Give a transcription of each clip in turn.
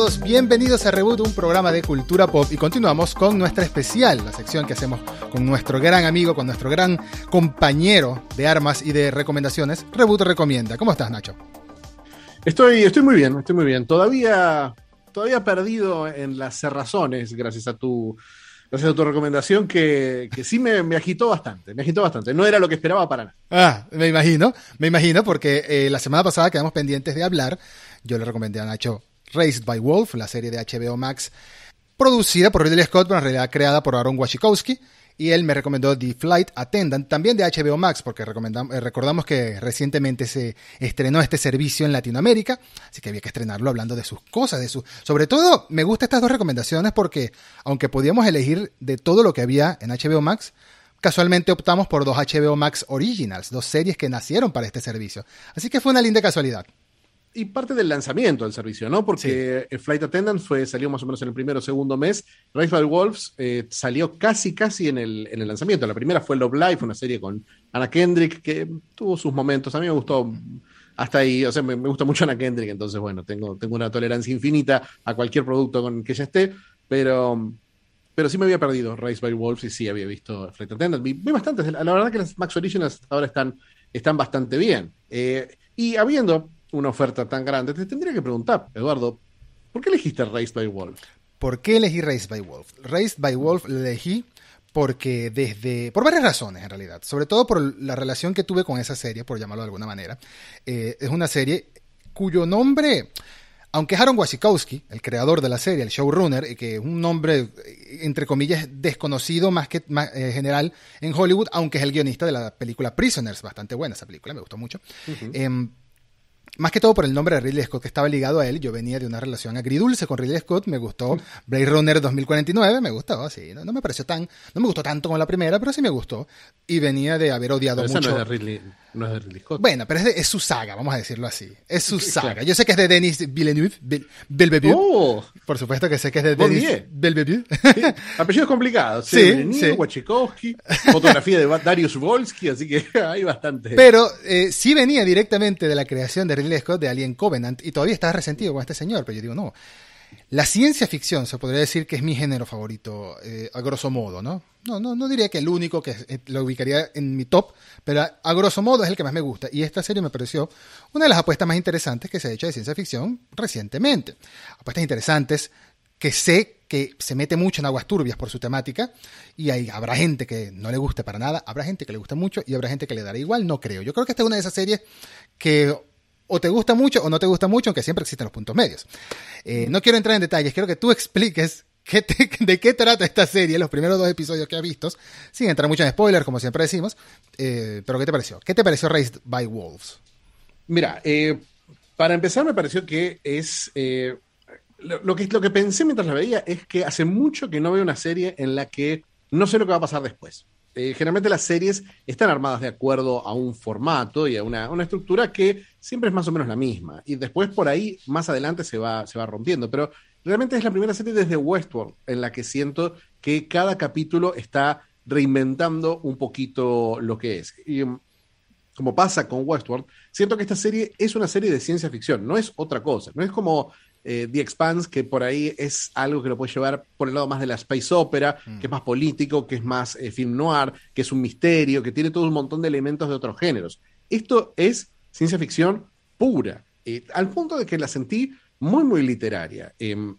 todos, bienvenidos a Reboot, un programa de cultura pop y continuamos con nuestra especial, la sección que hacemos con nuestro gran amigo, con nuestro gran compañero de armas y de recomendaciones, Reboot Recomienda. ¿Cómo estás, Nacho? Estoy, estoy muy bien, estoy muy bien. Todavía, todavía perdido en las cerrazones, gracias a tu, gracias a tu recomendación, que, que sí me, me, agitó bastante, me agitó bastante. No era lo que esperaba para nada. Ah, me imagino, me imagino, porque eh, la semana pasada quedamos pendientes de hablar. Yo le recomendé a Nacho Raised by Wolf, la serie de HBO Max, producida por Ridley Scott, pero en realidad creada por Aaron Wachikowski. Y él me recomendó The Flight Attendant, también de HBO Max, porque eh, recordamos que recientemente se estrenó este servicio en Latinoamérica, así que había que estrenarlo hablando de sus cosas, de su... Sobre todo, me gustan estas dos recomendaciones porque, aunque podíamos elegir de todo lo que había en HBO Max, casualmente optamos por dos HBO Max Originals, dos series que nacieron para este servicio. Así que fue una linda casualidad y parte del lanzamiento del servicio, ¿no? Porque sí. Flight Attendant fue, salió más o menos en el primero o segundo mes. Rise by Wolves eh, salió casi, casi en el, en el lanzamiento. La primera fue Love Life, una serie con Anna Kendrick, que tuvo sus momentos. A mí me gustó hasta ahí, o sea, me, me gusta mucho Anna Kendrick, entonces, bueno, tengo, tengo una tolerancia infinita a cualquier producto con que ella esté, pero, pero sí me había perdido Rise by Wolves y sí había visto Flight Attendant. Vi, vi bastantes, la verdad que las Max Originals ahora están, están bastante bien. Eh, y habiendo una oferta tan grande, te tendría que preguntar, Eduardo, ¿por qué elegiste Raised by Wolf? ¿Por qué elegí Raised by Wolf? Raised by Wolf lo elegí porque desde, por varias razones en realidad, sobre todo por la relación que tuve con esa serie, por llamarlo de alguna manera, eh, es una serie cuyo nombre, aunque es Aaron Wasikowski, el creador de la serie, el showrunner, y que es un nombre, entre comillas, desconocido más que más, eh, general en Hollywood, aunque es el guionista de la película Prisoners, bastante buena esa película, me gustó mucho. Uh -huh. eh, más que todo por el nombre de Ridley Scott que estaba ligado a él. Yo venía de una relación agridulce con Ridley Scott. Me gustó Blade Runner 2049. Me gustó, sí. No, no, me pareció tan. No me gustó tanto como la primera, pero sí me gustó. Y venía de haber odiado pero mucho. No es, de Ridley, no es de Ridley Scott. Bueno, pero es, de, es, su saga, vamos a decirlo así. Es su saga. Claro. Yo sé que es de Denis Villeneuve. Villeneuve. Oh, por supuesto que sé que es de Denis Villeneuve. Sí. Apellidos complicados. Sí, Villeneuve, sí. Wachikowski, fotografía de Darius Volsky, así que hay bastante. Pero eh, sí venía directamente de la creación de Ridley Scott de Alien Covenant y todavía estás resentido con este señor, pero yo digo, no. La ciencia ficción se podría decir que es mi género favorito, eh, a grosso modo, ¿no? No, no, no diría que el único que eh, lo ubicaría en mi top, pero a, grosso modo es el que más me gusta. Y esta serie me pareció una de las apuestas más interesantes que se ha hecho de ciencia ficción recientemente. Apuestas interesantes que sé que se mete mucho en aguas turbias por su temática y hay, habrá gente que no le guste para nada, habrá gente que le gusta mucho y habrá gente que le dará igual, no creo. Yo creo que esta es una de esas series que o te gusta mucho o no te gusta mucho, aunque siempre existen los puntos medios. Eh, no quiero entrar en detalles, quiero que tú expliques de qué trata esta serie, los primeros dos episodios que has visto, sin entrar mucho en spoilers, como siempre decimos. Eh, pero ¿qué te pareció? ¿Qué te pareció Raised by Wolves? Mira, eh, para empezar me pareció que es... Lo, que, lo que pensé mientras la veía es que hace mucho que no veo una serie en la que no sé lo que va a pasar después. Eh, generalmente las series están armadas de acuerdo a un formato y a una, una, estructura que siempre es más o menos la misma. Y después por ahí, más adelante, se va, se va rompiendo. Pero realmente es la primera serie desde Westworld en la que siento que cada capítulo está reinventando un poquito lo que es. Y um, como pasa con Westworld, siento que esta serie es una serie de ciencia ficción, no es otra cosa. No es como eh, The Expanse, que por ahí es algo que lo puede llevar por el lado más de la space opera, mm. que es más político, que es más eh, film noir, que es un misterio, que tiene todo un montón de elementos de otros géneros. Esto es ciencia ficción pura, eh, al punto de que la sentí muy, muy literaria. Em,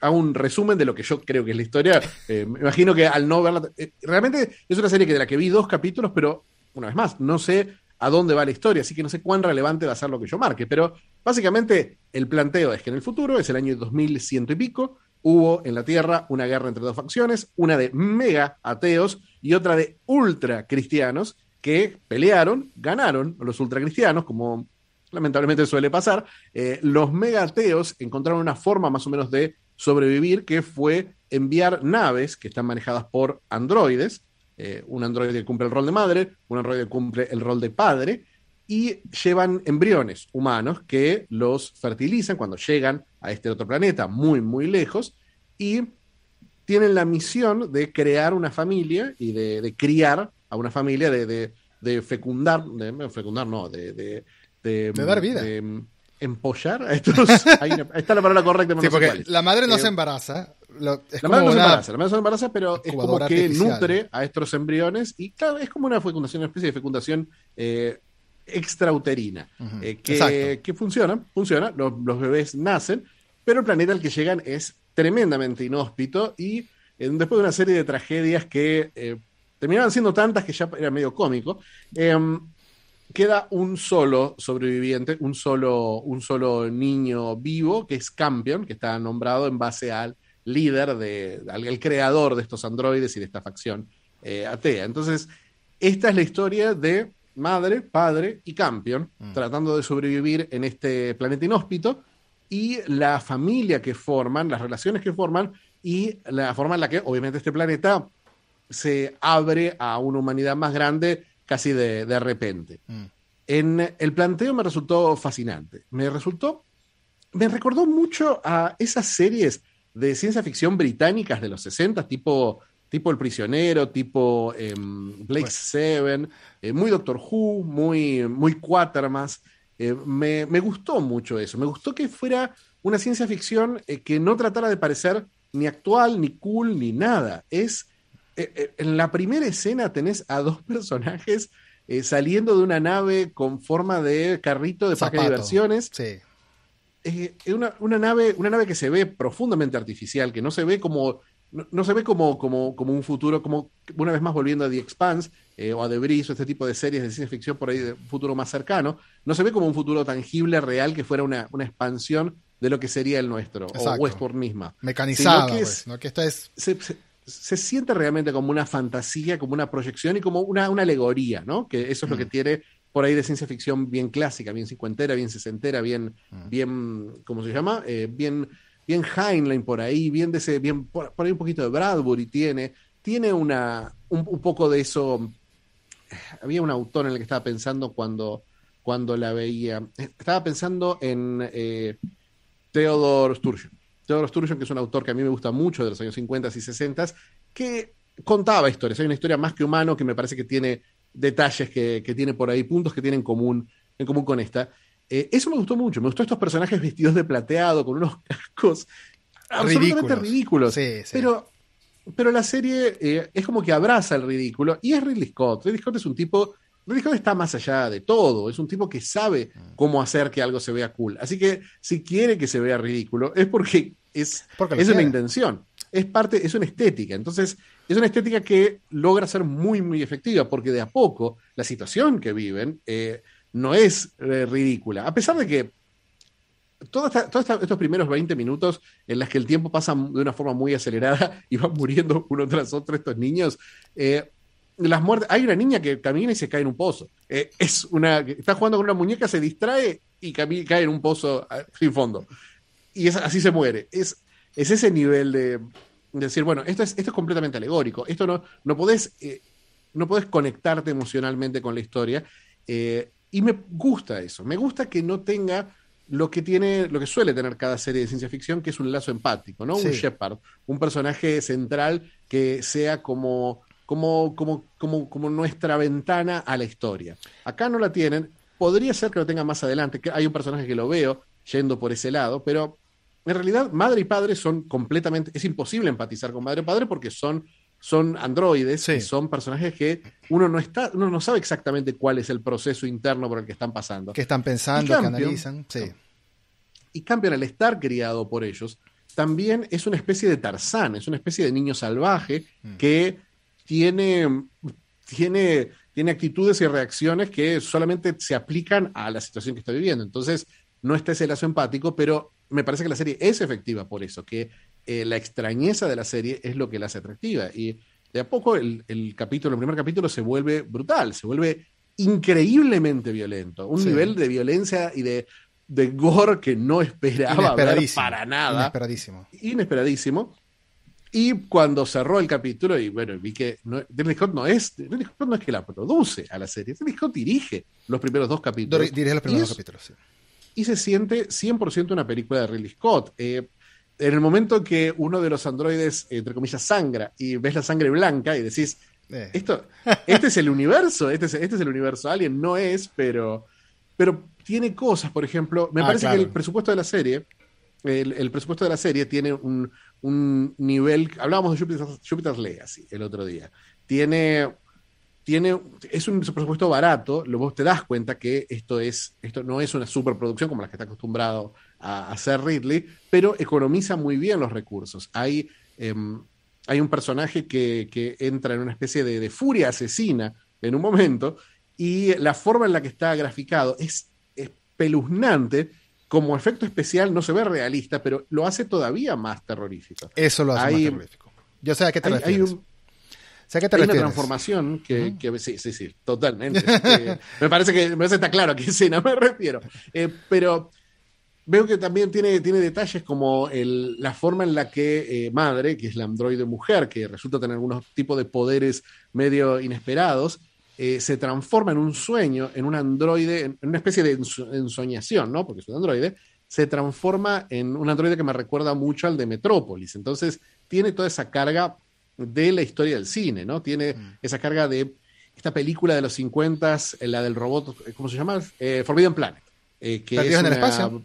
hago un resumen de lo que yo creo que es la historia. me imagino que al no verla. realmente es una serie que de la que vi dos capítulos, pero una vez más, no sé a dónde va la historia, así que no sé cuán relevante va a ser lo que yo marque, pero básicamente el planteo es que en el futuro, es el año 2100 y pico, hubo en la Tierra una guerra entre dos facciones, una de mega ateos y otra de ultra cristianos, que pelearon, ganaron los ultracristianos, como lamentablemente suele pasar, eh, los mega ateos encontraron una forma más o menos de sobrevivir, que fue enviar naves que están manejadas por androides, eh, un androide que cumple el rol de madre, un androide que cumple el rol de padre, y llevan embriones humanos que los fertilizan cuando llegan a este otro planeta muy, muy lejos, y tienen la misión de crear una familia y de, de criar a una familia, de, de, de fecundar, de, fecundar no, de, de dar vida. empollar a estos. está la palabra correcta. Sí, porque la madre no se embaraza. La madre no se embaraza, la madre se embaraza, pero es como que nutre a estos embriones y claro, es como una fecundación, una especie de fecundación extrauterina, que, que, funciona, funciona, los, los, bebés nacen, pero el planeta al que llegan es tremendamente inhóspito y después de una serie de tragedias que eh, terminaban siendo tantas que ya era medio cómico, em, queda un solo sobreviviente, un solo, un solo niño vivo, que es Campion, que está nombrado en base al líder, de, al, creador de estos androides y de esta facción eh, atea. Entonces, esta es la historia de madre, padre y Campion, mm. tratando de sobrevivir en este planeta inhóspito y la familia que forman, las relaciones que forman y la forma en la que obviamente este planeta se abre a una humanidad más grande casi de, repente. Mm. En el planteo me resultó fascinante. Me resultó, me recordó mucho a esas series de ciencia ficción británicas de los 60, tipo, tipo El Prisionero, tipo em, Blake Seven, eh, muy Doctor Who, muy, muy Quatermass. Eh, me, gustó mucho eso, me gustó que fuera una ciencia ficción eh, que no tratara de parecer ni actual, ni cool, ni nada. Es, en la primera escena tenés a dos personajes saliendo de una nave con forma de carrito de parque de diversiones. Sí. Una, una, nave, una nave que se ve profundamente artificial, que no se ve como no, se ve como, como, como, un futuro, como una vez más volviendo a The Expanse eh, o a The Breeze o este tipo de series de ciencia ficción por ahí de un futuro más cercano, no se ve como un futuro tangible, real, que fuera una, una expansión de lo que sería el nuestro, o Westworld misma. Mecanizado, que, pues, ¿no? que esto es... Se, se, siente realmente como una fantasía, como una proyección y como una, una alegoría, ¿no? Que eso es lo que mm. tiene por ahí de ciencia ficción bien clásica, bien cincuentera, bien sesentera, bien, mm. bien ¿cómo se llama? Eh, bien bien Heinlein por ahí, bien de ese, bien por, ahí un poquito de Bradbury tiene, tiene una, un, poco de eso. Había un autor en el que estaba pensando cuando, cuando la veía. Estaba pensando en eh, Theodore Sturgeon. Theodore Sturgeon, que es un autor que a mí me gusta mucho de los años 50 y 60, que contaba historias. Hay una historia más que humano que me parece que tiene detalles que, que tiene por ahí, puntos que tiene en común, en común con esta. Eh, eso me gustó mucho. Me gustó estos personajes vestidos de plateado con unos cascos absolutamente ridículos. Pero, pero la serie eh, es como que abraza el ridículo y es Ridley Scott. Ridley Scott es un tipo. Ridley Scott está más allá de todo. Es un tipo que sabe mm. cómo hacer que algo se vea cool. Así que si quiere que se vea ridículo es porque es, es una intención. Es parte, es una estética. Entonces, es una estética que logra ser muy, muy efectiva porque de a poco la situación que viven. Eh, no es eh, ridícula. A pesar de que todos estos primeros 20 minutos en las que el tiempo pasa de una forma muy acelerada y van muriendo uno tras otro estos niños, eh, las muertes, hay una niña que camina y se cae en un pozo. Es una, está jugando con una muñeca, se distrae y cae en un pozo sin fondo. Y así se muere. Es, es ese nivel de, decir, bueno, esto es, esto es completamente alegórico. Esto no, no podés, no podés conectarte emocionalmente con la historia. Y me gusta eso, me gusta que no tenga lo que tiene, lo que suele tener cada serie de ciencia ficción, que es un lazo empático, ¿no? Un Shepard, un personaje central que sea como, como, como, como, como nuestra ventana a la historia. Acá no la tienen, podría ser que lo tenga más adelante, que hay un personaje que lo veo yendo por ese lado, pero en realidad madre y padre son completamente, es imposible empatizar con madre y padre porque son son androides y son personajes que uno no está, uno no sabe exactamente cuál es el proceso interno por el que están pasando. Que están pensando, que analizan. Sí. Y Campion, al estar criado por ellos, también es una especie de Tarzán, es una especie de niño salvaje mm. que tiene, tiene, tiene actitudes y reacciones que solamente se aplican a la situación que está viviendo. Entonces, no está ese lazo empático, pero me parece que la serie es efectiva por eso, que eh, la extrañeza de la serie es lo que la hace atractiva. Y de a poco el, capítulo, el primer capítulo se vuelve brutal, se vuelve increíblemente violento. Un nivel de violencia y de, de gore que no esperaba ver para nada. Inesperadísimo. Inesperadísimo. Y cuando cerró el capítulo, y bueno, vi que no, Scott no es, Scott no es que la produce a la serie, Ridley Scott dirige los primeros dos capítulos. Dirige los primeros dos capítulos, sí. Y se siente 100% una película de Ridley Scott. Eh, en el momento que uno de los androides, entre comillas, sangra y ves la sangre blanca y decís, eh. esto, este es el universo, este es, este es el universo Alien, no es, pero, pero tiene cosas, por ejemplo, me Ah, parece claro. que el presupuesto de la serie, el, el presupuesto de la serie tiene un, un nivel, hablábamos de Jupiter's, Jupiter's Legacy el otro día, tiene, tiene, es un presupuesto barato, luego vos te das cuenta que esto, es, esto no es una superproducción como las que está acostumbrado a hacer Ridley, pero economiza muy bien los recursos. Hay, em, hay un personaje que, que entra en una especie de, de furia asesina en un momento y la forma en la que está graficado es espeluznante. Como efecto especial no se ve realista, pero lo hace todavía más terrorífico. Eso lo hace Hay- más terrorífico. Yo sé a qué te Hay, hay refieres. un- sé a qué te hay una transformación que, que- sí, sí, sí, totalmente. Eh, me parece que me parece que está claro a qué escena me refiero. Eh, pero veo que también tiene, tiene detalles como el- la forma en la que eh, Madre, que es la androide mujer, que resulta tener algunos tipos de poderes medio inesperados, eh, se transforma en un sueño, en un androide, en una especie de enso- ensoñación, ¿no? Porque es un androide, se transforma en un androide que me recuerda mucho al de Metrópolis. Entonces, tiene toda esa carga de la historia del cine, ¿no? Tiene esa carga de esta película de los 50, la del robot, ¿cómo se llama? Eh, Forbidden Planet. eh, que ¿Perdidos es en el espacio?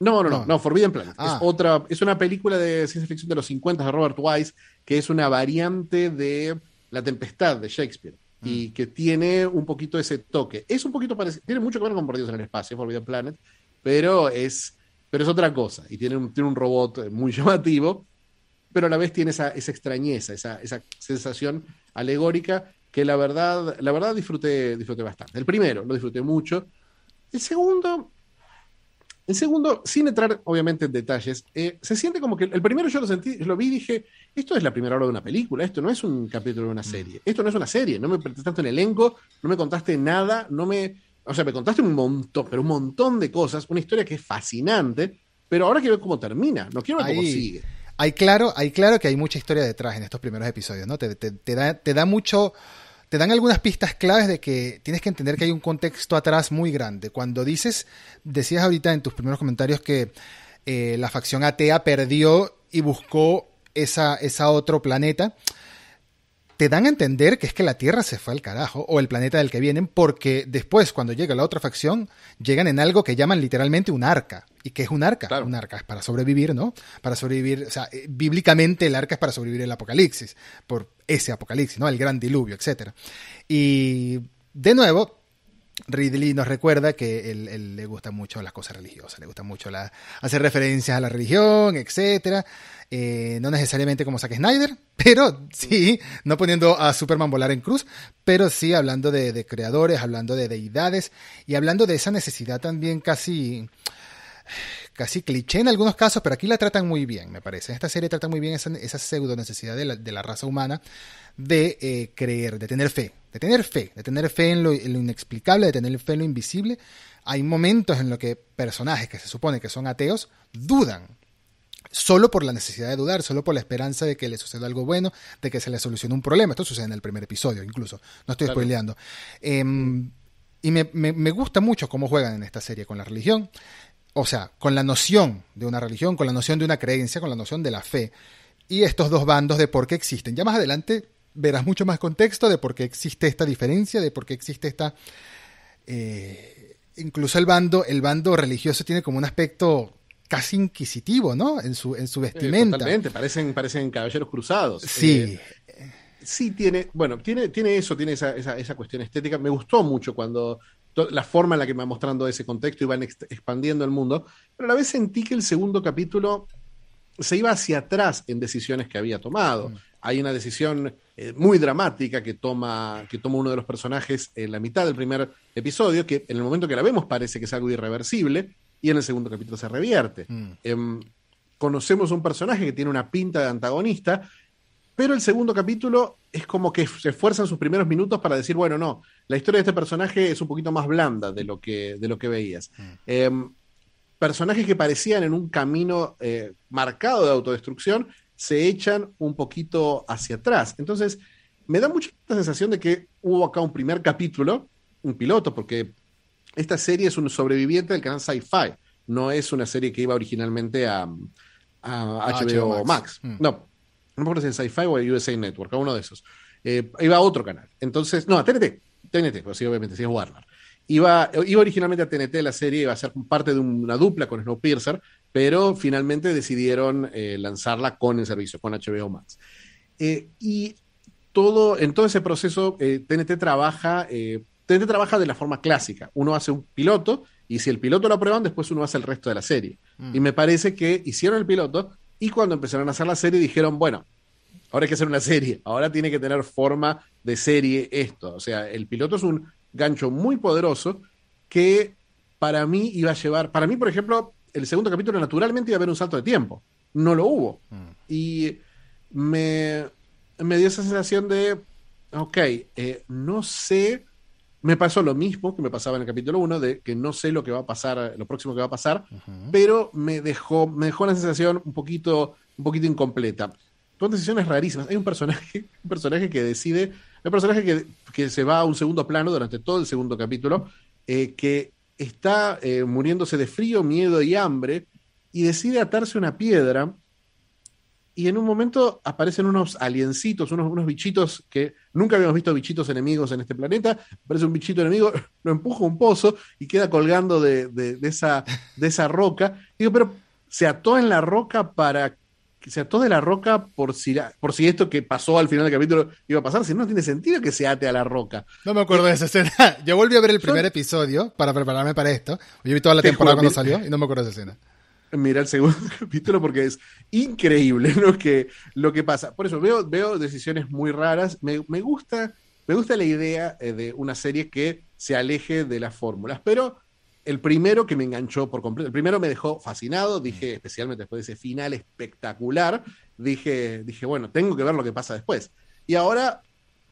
No, no, no, No. Forbidden Planet. Ah. Es otra, es una película de ciencia ficción de los 50 de Robert Wise, que es una variante de La Tempestad de Shakespeare. Mm. Y que tiene un poquito ese toque. Es un poquito parecido, tiene mucho que ver con Perdidos en el Espacio, Forbidden Planet, pero es, pero es otra cosa. Y tiene un, tiene un robot eh, muy llamativo, pero a la vez tiene esa, esa extrañeza, esa, esa sensación alegórica que la verdad, la verdad disfruté, disfruté bastante. El primero lo disfruté mucho. El segundo, el segundo, sin entrar obviamente en detalles, eh, se siente como que el primero yo lo sentí, lo vi y dije, esto es la primera hora de una película, esto no es un capítulo de una serie, esto no es una serie, no me presentaste un elenco, no me contaste nada, no me, o sea, me contaste un montón, pero un montón de cosas, una historia que es fascinante, pero ahora quiero ver cómo termina, no quiero ver cómo Ahí- sigue. Hay claro, hay claro que hay mucha historia detrás en estos primeros episodios, ¿no? Te, te- te da, te da mucho, te dan algunas pistas claves de que tienes que entender que hay un contexto atrás muy grande. Cuando dices, decías ahorita en tus primeros comentarios que eh, la facción atea perdió y buscó esa, esa otro planeta, te dan a entender que es que la Tierra se fue al carajo, o el planeta del que vienen, porque después, cuando llega la otra facción, llegan en algo que llaman literalmente un arca. ¿Y qué es un arca? Claro. Un arca es para sobrevivir, ¿no? Para sobrevivir, o sea, eh, bíblicamente el arca es para sobrevivir el apocalipsis, por ese apocalipsis, ¿no? El gran diluvio, etcétera. Y de nuevo, Ridley nos recuerda que él, le gusta mucho las cosas religiosas, le gusta mucho la, hacer referencias a la religión, etcétera. Eh, no necesariamente como Zack Snyder, pero sí, no poniendo a Superman volar en cruz, pero sí hablando de, de creadores, hablando de deidades y hablando de esa necesidad también casi casi cliché en algunos casos, pero aquí la tratan muy bien, me parece. En esta serie tratan muy bien esa, esa pseudo necesidad de la, de la raza humana de eh, creer, de tener fe, de tener fe, de tener fe en lo, en lo inexplicable, de tener fe en lo invisible. Hay momentos en los que personajes que se supone que son ateos dudan. Solo por la necesidad de dudar, solo por la esperanza de que le suceda algo bueno, de que se le solucione un problema. Esto sucede en el primer episodio, incluso. No estoy Claro. spoileando. Em, y me, me- me gusta mucho cómo juegan en esta serie con la religión. O sea, con la noción de una religión, con la noción de una creencia, con la noción de la fe. Y estos dos bandos de por qué existen. Ya más adelante verás mucho más contexto de por qué existe esta diferencia, de por qué existe esta... eh, incluso el bando, el bando religioso tiene como un aspecto casi inquisitivo, ¿no? En su, en su Eh, vestimenta. totalmente, parecen, parecen caballeros cruzados. sí, Eh, sí tiene, bueno, tiene, tiene eso, tiene esa, esa, esa cuestión estética. Me gustó mucho cuando la forma en la que me va mostrando ese contexto y van ex- expandiendo el mundo, pero a la vez sentí que el segundo capítulo se iba hacia atrás en decisiones que había tomado. Hay una decisión eh, muy dramática que toma, que toma uno de los personajes en la mitad del primer episodio, que en el momento que la vemos parece que es algo irreversible, y en el segundo capítulo se revierte. Mm. Em, conocemos un personaje que tiene una pinta de antagonista, pero el segundo capítulo es como que se esfuerzan sus primeros minutos para decir, bueno, no, la historia de este personaje es un poquito más blanda de lo que, de lo que veías. Em, personajes que parecían en un camino eh, marcado de autodestrucción se echan un poquito hacia atrás. Entonces, me da mucha sensación de que hubo acá un primer capítulo, un piloto, porque esta serie es un sobreviviente del canal Sci-Fi, no es una serie que iba originalmente a, a HBO, HBO Max. Max. Mm. No, no me acuerdo si es Sci-Fi o el USA Network, a uno de esos. Eh, iba a otro canal. Entonces, no, a TNT, TNT, pues sí, obviamente, sí es Warner. Iba, iba originalmente a TNT la serie, iba a ser parte de una dupla con Snowpiercer, pero finalmente decidieron eh, lanzarla con el servicio, con HBO Max. Eh, y todo, en todo ese proceso, TNT trabaja, TNT trabaja de la forma clásica. Uno hace un piloto y si el piloto lo aprueban, después uno hace el resto de la serie. Mm. Y me parece que hicieron el piloto y cuando empezaron a hacer la serie dijeron, bueno, ahora hay que hacer una serie, ahora tiene que tener forma de serie esto. O sea, el piloto es un gancho muy poderoso que para mí iba a llevar, para mí, por ejemplo, el segundo capítulo naturalmente iba a haber un salto de tiempo. No lo hubo. Mm. Y me, me, dio esa sensación de, ok, eh, no sé, me pasó lo mismo que me pasaba en el capítulo 1, de que no sé lo que va a pasar, lo próximo que va a pasar, pero me dejó, me dejó una sensación un poquito, un poquito incompleta. Son decisiones rarísimas. Hay un personaje, un personaje que decide un personaje que, que, se va a un segundo plano durante todo el segundo capítulo, eh, que está eh, muriéndose de frío, miedo y hambre, y decide atarse una piedra. Y en un momento aparecen unos aliencitos, unos, unos bichitos que nunca habíamos visto bichitos enemigos en este planeta. Aparece un bichito enemigo, lo empuja a un pozo y queda colgando de, de, de esa, de esa roca. digo, pero se ató en la roca para se ató de la roca por si, por si esto que pasó al final del capítulo iba a pasar, si no, tiene sentido que se ate a la roca. No me acuerdo de esa escena. Yo volví a ver el primer episodio para prepararme para esto. Yo vi toda la temporada cuando salió y no me acuerdo de esa escena. Mira el segundo capítulo porque es increíble lo que, lo que pasa. Por eso veo, veo decisiones muy raras. Me, me gusta, me gusta la idea eh, de una serie que se aleje de las fórmulas, pero el primero que me enganchó por completo, el primero me dejó fascinado, dije, especialmente después de ese final espectacular, dije, dije, bueno, tengo que ver lo que pasa después. Y ahora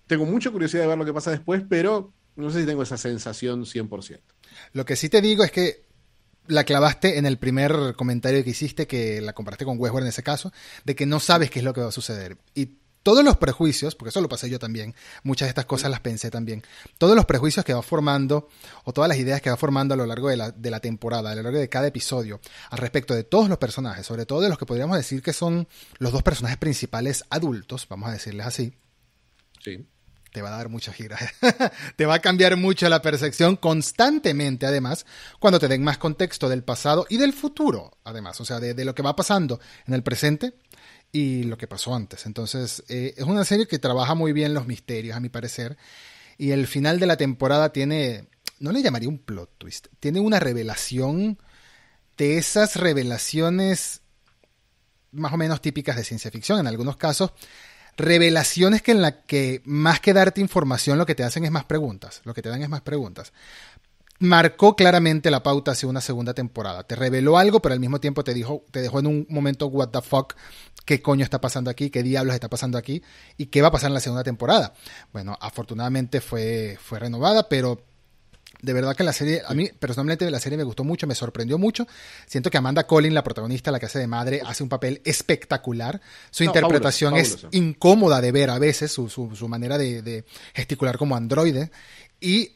tengo mucha curiosidad de ver lo que pasa después, pero no sé si tengo esa sensación 100%. Lo que sí te digo es que la clavaste en el primer comentario que hiciste, que la comparaste con Westworld en ese caso, de que no sabes qué es lo que va a suceder. Y todos los prejuicios, porque eso lo pasé yo también, muchas de estas cosas las pensé también, todos los prejuicios que va formando, o todas las ideas que va formando a lo largo de la, de la temporada, a lo largo de cada episodio, al respecto de todos los personajes, sobre todo de los que podríamos decir que son los dos personajes principales adultos, vamos a decirles así. Sí. Te va a dar muchas giras. te va a cambiar mucho la percepción constantemente, además, cuando te den más contexto del pasado y del futuro, además, o sea, de, lo que va pasando en el presente y lo que pasó antes. Entonces, eh, es una serie que trabaja muy bien los misterios, a mi parecer. Y el final de la temporada tiene, no le llamaría un plot twist, tiene una revelación de esas revelaciones más o menos típicas de ciencia ficción, en algunos casos, revelaciones que en la que más que darte información lo que te hacen es más preguntas, lo que te dan es más preguntas marcó claramente la pauta hacia una segunda temporada. Te reveló algo, pero al mismo tiempo te dijo, te dejó en un momento what the fuck, qué coño está pasando aquí, qué diablos está pasando aquí y qué va a pasar en la segunda temporada. Bueno, afortunadamente fue, fue renovada, pero de verdad que la serie, a mí personalmente la serie me gustó mucho, me sorprendió mucho. Siento que Amanda Collin, la protagonista, la que hace de madre, hace un papel espectacular. Su interpretación es incómoda de ver a veces, su, su, manera de, de, gesticular como androide. Y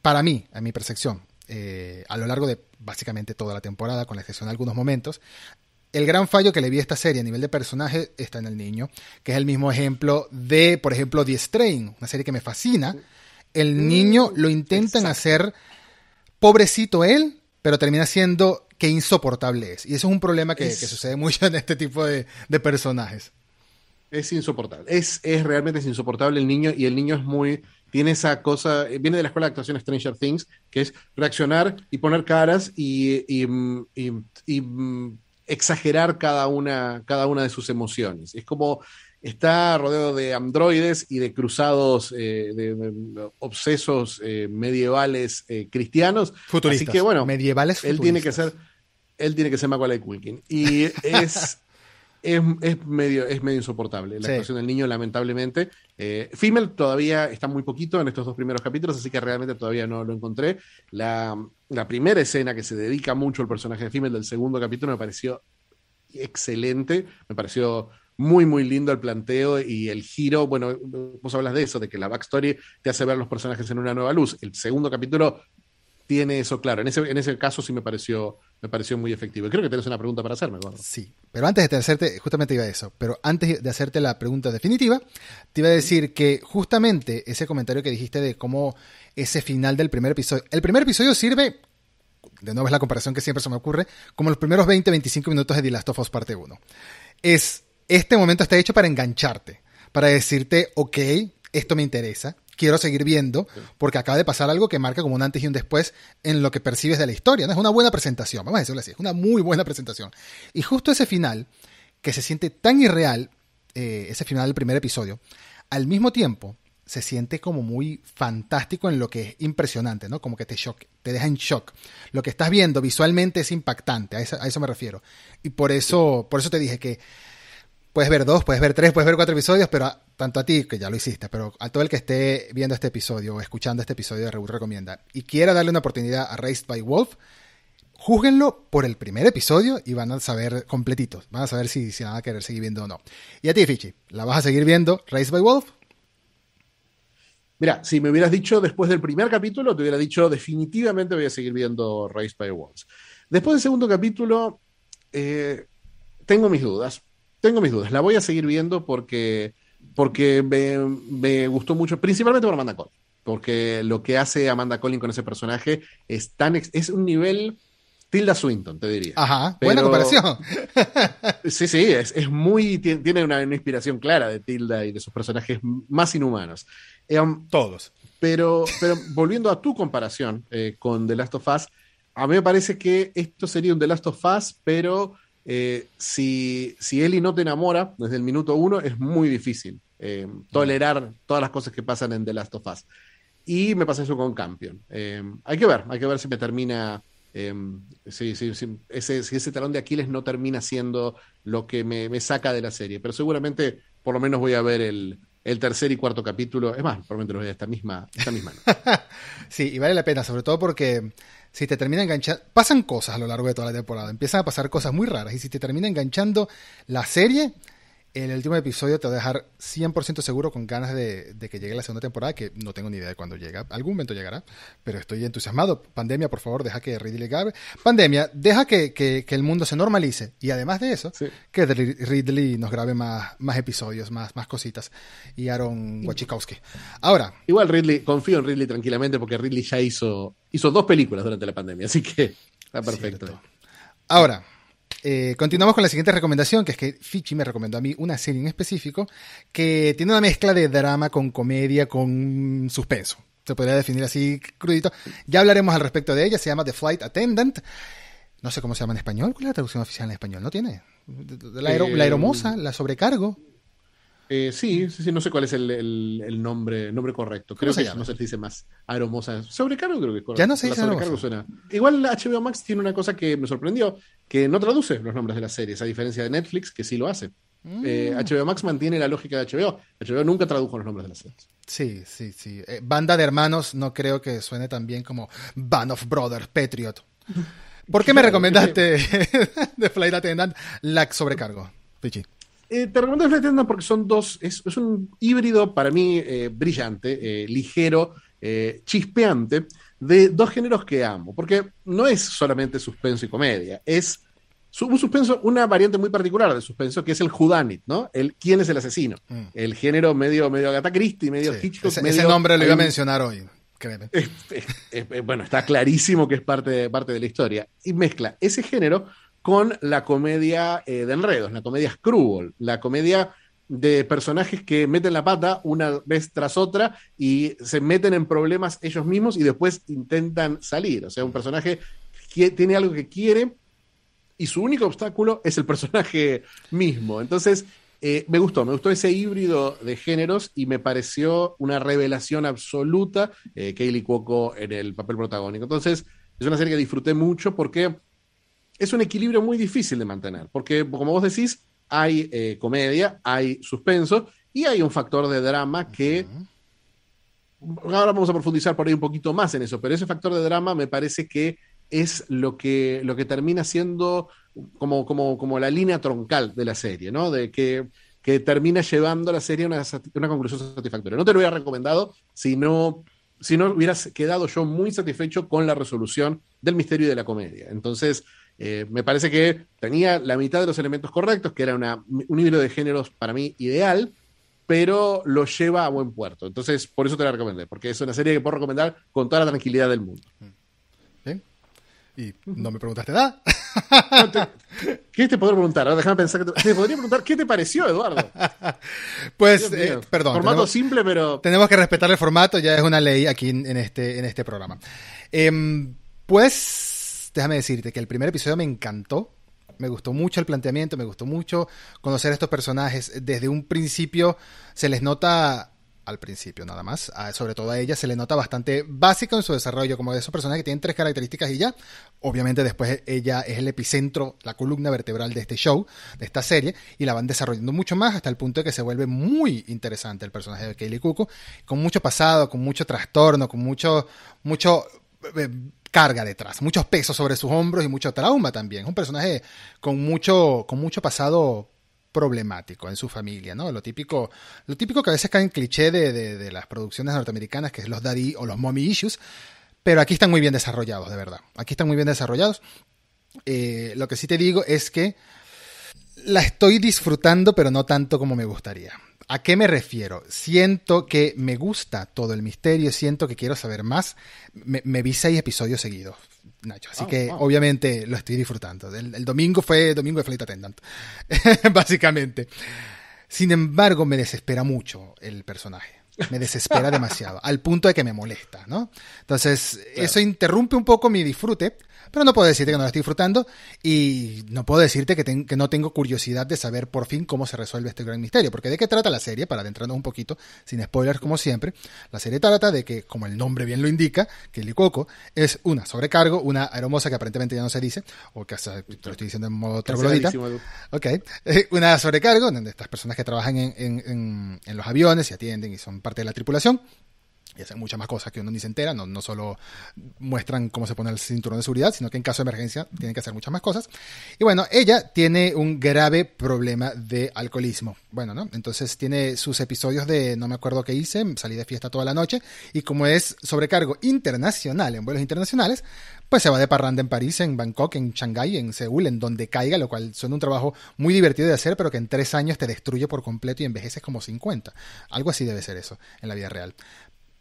para mí, en mi percepción, eh, a lo largo de básicamente toda la temporada, con la excepción de algunos momentos, el gran fallo que le vi a esta serie a nivel de personaje está en el niño, que es el mismo ejemplo de, por ejemplo, The Strain, una serie que me fascina. El mm, niño lo intentan hacer pobrecito él, pero termina siendo que insoportable es. Y eso es un problema que, sucede mucho en este tipo de, personajes. Es insoportable. Es, es realmente es insoportable el niño y el niño es muy tiene esa cosa, eh, viene de la escuela de actuación Stranger Things, que es reaccionar y poner caras y, y, mm, exagerar cada una, cada una de sus emociones. Es como está rodeado de androides y de cruzados, eh, de, obsesos eh, medievales cristianos. Futuristas. Así que bueno, medievales él tiene que ser, él tiene que ser Macaulay Culkin. Y es es, medio, es medio insoportable la actuación del niño, lamentablemente. Eh, Female todavía está muy poquito en estos dos primeros capítulos, así que realmente todavía no lo encontré. La, primera escena que se dedica mucho al personaje de Female del segundo capítulo me pareció excelente, me pareció muy, muy lindo el planteo y el giro. Bueno, vos hablas de eso, de que la backstory te hace ver los personajes en una nueva luz. El segundo capítulo tiene eso claro. En ese, en ese caso sí me pareció, me pareció muy efectivo. Y creo que tienes una pregunta para hacerme, Eduardo. Sí, pero antes de hacerte, justamente iba a eso, pero antes de hacerte la pregunta definitiva, te iba a decir que justamente ese comentario que dijiste de cómo ese final del primer episodio, el primer episodio sirve, de nuevo es la comparación que siempre se me ocurre, como los primeros 20-25 minutos de The Last of Us parte 1. Es, este momento está hecho para engancharte, para decirte, ok, esto me interesa, quiero seguir viendo, porque acaba de pasar algo que marca como un antes y un después en lo que percibes de la historia. ¿no? Es una buena presentación, vamos a decirlo así, es una muy buena presentación. Y justo ese final, que se siente tan irreal, eh, ese final del primer episodio, al mismo tiempo se siente como muy fantástico en lo que es impresionante, ¿no? Como que te, shock, te deja en shock. Lo que estás viendo visualmente es impactante, a eso, a eso me refiero. Y por eso, por eso te dije que puedes ver dos, puedes ver tres, puedes ver cuatro episodios, pero tanto a ti, que ya lo hiciste, pero a todo el que esté viendo este episodio o escuchando este episodio de Reboot Recomienda y quiera darle una oportunidad a Raised by Wolf, júguenlo por el primer episodio y van a saber completitos, van a saber si, si van a querer seguir viendo o no. Y a ti, Fichi, ¿la vas a seguir viendo Raised by Wolf? Mira, si me hubieras dicho después del primer capítulo, te hubiera dicho definitivamente voy a seguir viendo Raised by Wolves. Después del segundo capítulo, eh, tengo mis dudas tengo mis dudas. La voy a seguir viendo porque, porque me, gustó mucho, principalmente por Amanda Collin. Porque lo que hace Amanda Collin con ese personaje es tan es un nivel Tilda Swinton, te diría. Ajá, buena comparación. sí, sí, es, muy. Tiene una, inspiración clara de Tilda y de sus personajes más inhumanos. Um, Todos. Pero, pero volviendo a tu comparación eh, con The Last of Us, a mí me parece que esto sería un The Last of Us, pero eh, si, Eli no te enamora desde el minuto uno, es muy difícil eh, tolerar todas las cosas que pasan en The Last of Us. Y me pasa eso con Campion. Eh, hay que ver, hay que ver si me termina. si, si, ese, si, ese, talón de Aquiles no termina siendo lo que me, me, saca de la serie. Pero seguramente, por lo menos, voy a ver el, el tercer y cuarto capítulo. Es más, probablemente lo voy a esta misma, esta misma sí, y vale la pena, sobre todo porque si te termina enganchando, pasan cosas a lo largo de toda la temporada, empiezan a pasar cosas muy raras y si te termina enganchando la serie, el último episodio te va a dejar 100% seguro con ganas de, que llegue la segunda temporada, que no tengo ni idea de cuándo llega. Algún momento llegará, pero estoy entusiasmado. Pandemia, por favor, deja que Ridley grabe. Pandemia, deja que, el mundo se normalice. Y además de eso, que Ridley nos grabe más, más episodios, más, más cositas. Y Aaron Wachikowski. Ahora. Igual Ridley, confío en Ridley tranquilamente porque Ridley ya hizo, hizo dos películas durante la pandemia, así que está perfecto. Ahora. Eh, continuamos con la siguiente recomendación, que es que Fichi me recomendó a mí una serie en específico que tiene una mezcla de drama con comedia, con suspenso. Se podría definir así crudito. Ya hablaremos al respecto de ella. Se llama The Flight Attendant. No sé cómo se llama en español. ¿Cuál es la traducción oficial en español? ¿No tiene? La, eh, la aeromosa, la sobrecargo. Eh, sí, sí, no sé cuál es el, nombre, nombre correcto. Creo que no se dice más aeromosa. Sobrecargo creo que es correcto. Ya no sé sobrecargo suena. Igual HBO Max tiene una cosa que me sorprendió, que no traduce los nombres de las series, a diferencia de Netflix, que sí lo hace. HBO eh, mm. Max mantiene la lógica de HBO. HBO nunca tradujo los nombres de las series. Sí, sí, sí. Eh, banda de hermanos no creo que suene tan bien como Band of Brothers, Patriot. ¿Por qué me recomendaste The Flight Attendant la sobrecargo, Pichi? Eh, te recomiendo Flight Attendant porque son dos, es, un híbrido para mí eh, brillante, eh, ligero, chispeante, de dos géneros que amo. Porque no es solamente suspenso y comedia, es un suspenso, una variante muy particular de suspenso, que es el Whodunit, ¿no? El quién es el asesino. Mm. El género medio, medio Agatha Christie, medio Hitchcock. Ese, nombre lo iba a mencionar hoy. bueno, está clarísimo que es parte parte de la historia. Y mezcla ese género con la comedia eh, de enredos, la comedia screwball, la comedia de personajes que meten la pata una vez tras otra y se meten en problemas ellos mismos y después intentan salir. O sea, un personaje que tiene algo que quiere y su único obstáculo es el personaje mismo. Entonces, eh, me gustó, me gustó ese híbrido de géneros y me pareció una revelación absoluta eh, Kaylee Cuoco en el papel protagónico. Entonces, es una serie que disfruté mucho porque es un equilibrio muy difícil de mantener, porque como vos decís, hay eh, comedia, hay suspenso y hay un factor de drama que... Ahora vamos a profundizar por ahí un poquito más en eso, pero ese factor de drama me parece que es lo que, lo que termina siendo como, como, como la línea troncal de la serie, ¿no? De que, que termina llevando la serie a una, una conclusión satisfactoria. No te lo hubiera recomendado si no si no hubiera quedado yo muy satisfecho con la resolución del misterio y de la comedia. Entonces, eh, me parece que tenía la mitad de los elementos correctos, que era una, un híbrido de géneros para mí ideal, pero lo lleva a buen puerto. Entonces, por eso te la recomendé, porque es una serie que puedo recomendar con toda la tranquilidad del mundo. Bien. Y no me preguntaste nada. ¿Qué te puedo preguntar? Ahora déjame pensar. Que te, te, podría preguntar qué te pareció, Eduardo. Pues, eh, perdón. Formato tenemos, simple, pero. Tenemos que respetar el formato, ya es una ley aquí en, en este, en este programa. Eh, pues, déjame decirte que el primer episodio me encantó. Me gustó mucho el planteamiento, me gustó mucho conocer a estos personajes. Desde un principio se les nota al principio nada más. sobre todo a ella se le nota bastante básico en su desarrollo, como de esos personajes que tienen tres características y ya. Obviamente después ella es el epicentro, la columna vertebral de este show, de esta serie, y la van desarrollando mucho más hasta el punto de que se vuelve muy interesante el personaje de Kaylee Cuoco, con mucho pasado, con mucho trastorno, con mucho, mucho eh, carga detrás, muchos pesos sobre sus hombros y mucho trauma también. Es un personaje con mucho, con mucho pasado problemático en su familia, ¿no? Lo típico, lo típico que a veces cae en cliché de, de, las producciones norteamericanas, que es los daddy o los mommy issues, pero aquí están muy bien desarrollados, de verdad. Aquí están muy bien desarrollados. Eh, lo que sí te digo es que la estoy disfrutando, pero no tanto como me gustaría. ¿A qué me refiero? Siento que me gusta todo el misterio, siento que quiero saber más. Me, me vi seis episodios seguidos, Nacho. Así oh, que obviamente lo estoy disfrutando. El, el, domingo fue domingo de Flight Attendant, básicamente. Sin embargo, me desespera mucho el personaje. Me desespera demasiado, al punto de que me molesta, ¿no? Entonces, claro. eso interrumpe un poco mi disfrute, pero no puedo decirte que no lo estoy disfrutando y no puedo decirte que, no tengo curiosidad de saber por fin cómo se resuelve este gran misterio. Porque de qué trata la serie, para adentrarnos un poquito, sin spoilers como siempre, la serie trata de que, como el nombre bien lo indica, que el Coco es una sobrecargo, una aeromosa que aparentemente ya no se dice, o que hasta te lo estoy diciendo en modo troglodita. Ok, eh, una sobrecargo, de estas personas que trabajan en, en, en, en los aviones y atienden y son parte de la tripulación y hacen muchas más cosas que uno ni se entera, no, no solo muestran cómo se pone el cinturón de seguridad, sino que en caso de emergencia tienen que hacer muchas más cosas. Y bueno, ella tiene un grave problema de alcoholismo. Bueno, ¿no? Entonces tiene sus episodios de, no me acuerdo qué hice, salí de fiesta toda la noche, y como es sobrecargo internacional, en vuelos internacionales, pues se va de parranda en París, en Bangkok, en Shanghái, en Seúl, en donde caiga, lo cual suena un trabajo muy divertido de hacer, pero que en tres años te destruye por completo y envejeces como 50. Algo así debe ser eso en la vida real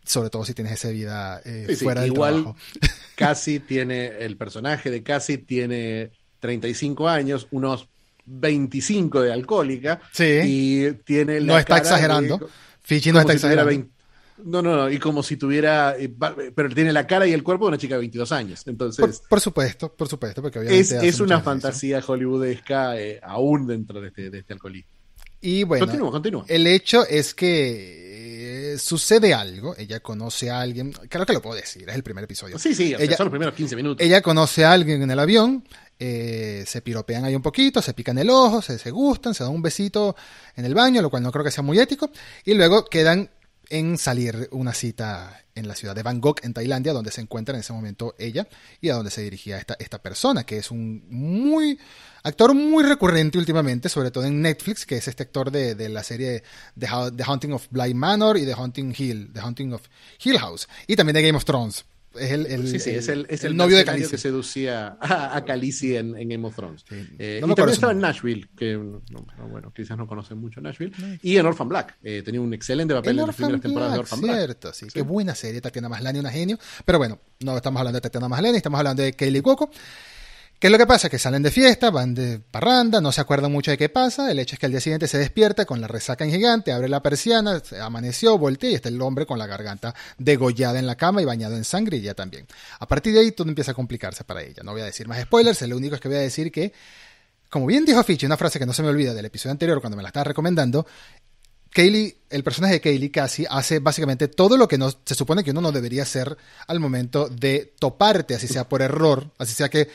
sobre todo si tienes esa vida eh, sí, sí, fuera del igual trabajo. Cassie tiene, el personaje de Cassie tiene 35 años, unos 25 de alcohólica, sí. y tiene la No está exagerando. De, Fiji no está si exagerando. 20, no, no, no, y como si tuviera, eh, pero tiene la cara y el cuerpo de una chica de 22 años. Entonces, por, por supuesto, por supuesto, porque obviamente es, es una fantasía hollywoodesca eh, aún dentro de este, de este alcoholismo. Y bueno, continúa, continúa. el hecho es que eh, sucede algo, ella conoce a alguien, creo que lo puedo decir, es el primer episodio. Sí, sí, ella, son los primeros 15 minutos. Ella conoce a alguien en el avión, eh, se piropean ahí un poquito, se pican el ojo, se, se gustan, se dan un besito en el baño, lo cual no creo que sea muy ético, y luego quedan en salir una cita en la ciudad de Bangkok, en Tailandia, donde se encuentra en ese momento ella y a donde se dirigía esta, esta persona, que es un muy actor muy recurrente últimamente, sobre todo en Netflix, que es este actor de, de la serie The, Haunting of Bly Manor y The Haunting Hill, The Haunting of Hill House, y también de Game of Thrones. Es el, el, sí, sí, el, es el, es el novio de Khaleesi. que seducía a, a Khaleesi en, en, Game of Thrones. Sí. Eh, no y también estaba en Nashville, que no, no, bueno, quizás no conocen mucho Nashville. Y en Orphan Black. Eh, tenía un excelente papel en las primeras temporadas de Orphan cierto, Black. Cierto, sí. sí. Qué buena serie, Tatiana Maslany, una genio. Pero bueno, no estamos hablando de Tatiana Maslany, estamos hablando de Kaylee Cuoco. ¿Qué es lo que pasa? Que salen de fiesta, van de parranda, no se acuerdan mucho de qué pasa. El hecho es que al día siguiente se despierta con la resaca en gigante, abre la persiana, amaneció, voltea y está el hombre con la garganta degollada en la cama y bañado en sangre y ya también. A partir de ahí todo empieza a complicarse para ella. No voy a decir más spoilers, lo único es que voy a decir que, como bien dijo Fitch, una frase que no se me olvida del episodio anterior cuando me la estaba recomendando, Kaylee, el personaje de Kaylee casi hace básicamente todo lo que no, se supone que uno no debería hacer al momento de toparte, así sea por error, así sea que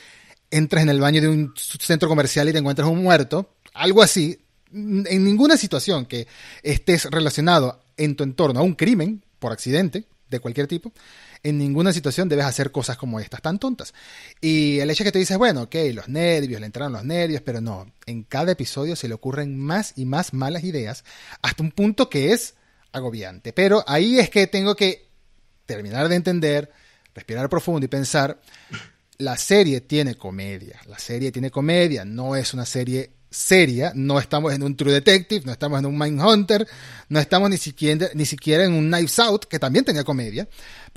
entres en el baño de un centro comercial y te encuentras un muerto, algo así, en ninguna situación que estés relacionado en tu entorno a un crimen por accidente de cualquier tipo, en ninguna situación debes hacer cosas como estas tan tontas. Y el hecho es que te dices, bueno, ok, los nervios, le entraron los nervios, pero no, en cada episodio se le ocurren más y más malas ideas hasta un punto que es agobiante. Pero ahí es que tengo que terminar de entender, respirar profundo y pensar, la serie tiene comedia, la serie tiene comedia, no es una serie seria, no estamos en un True Detective, no estamos en un Mindhunter, no estamos ni siquiera, ni siquiera en un Knives Out, que también tenía comedia,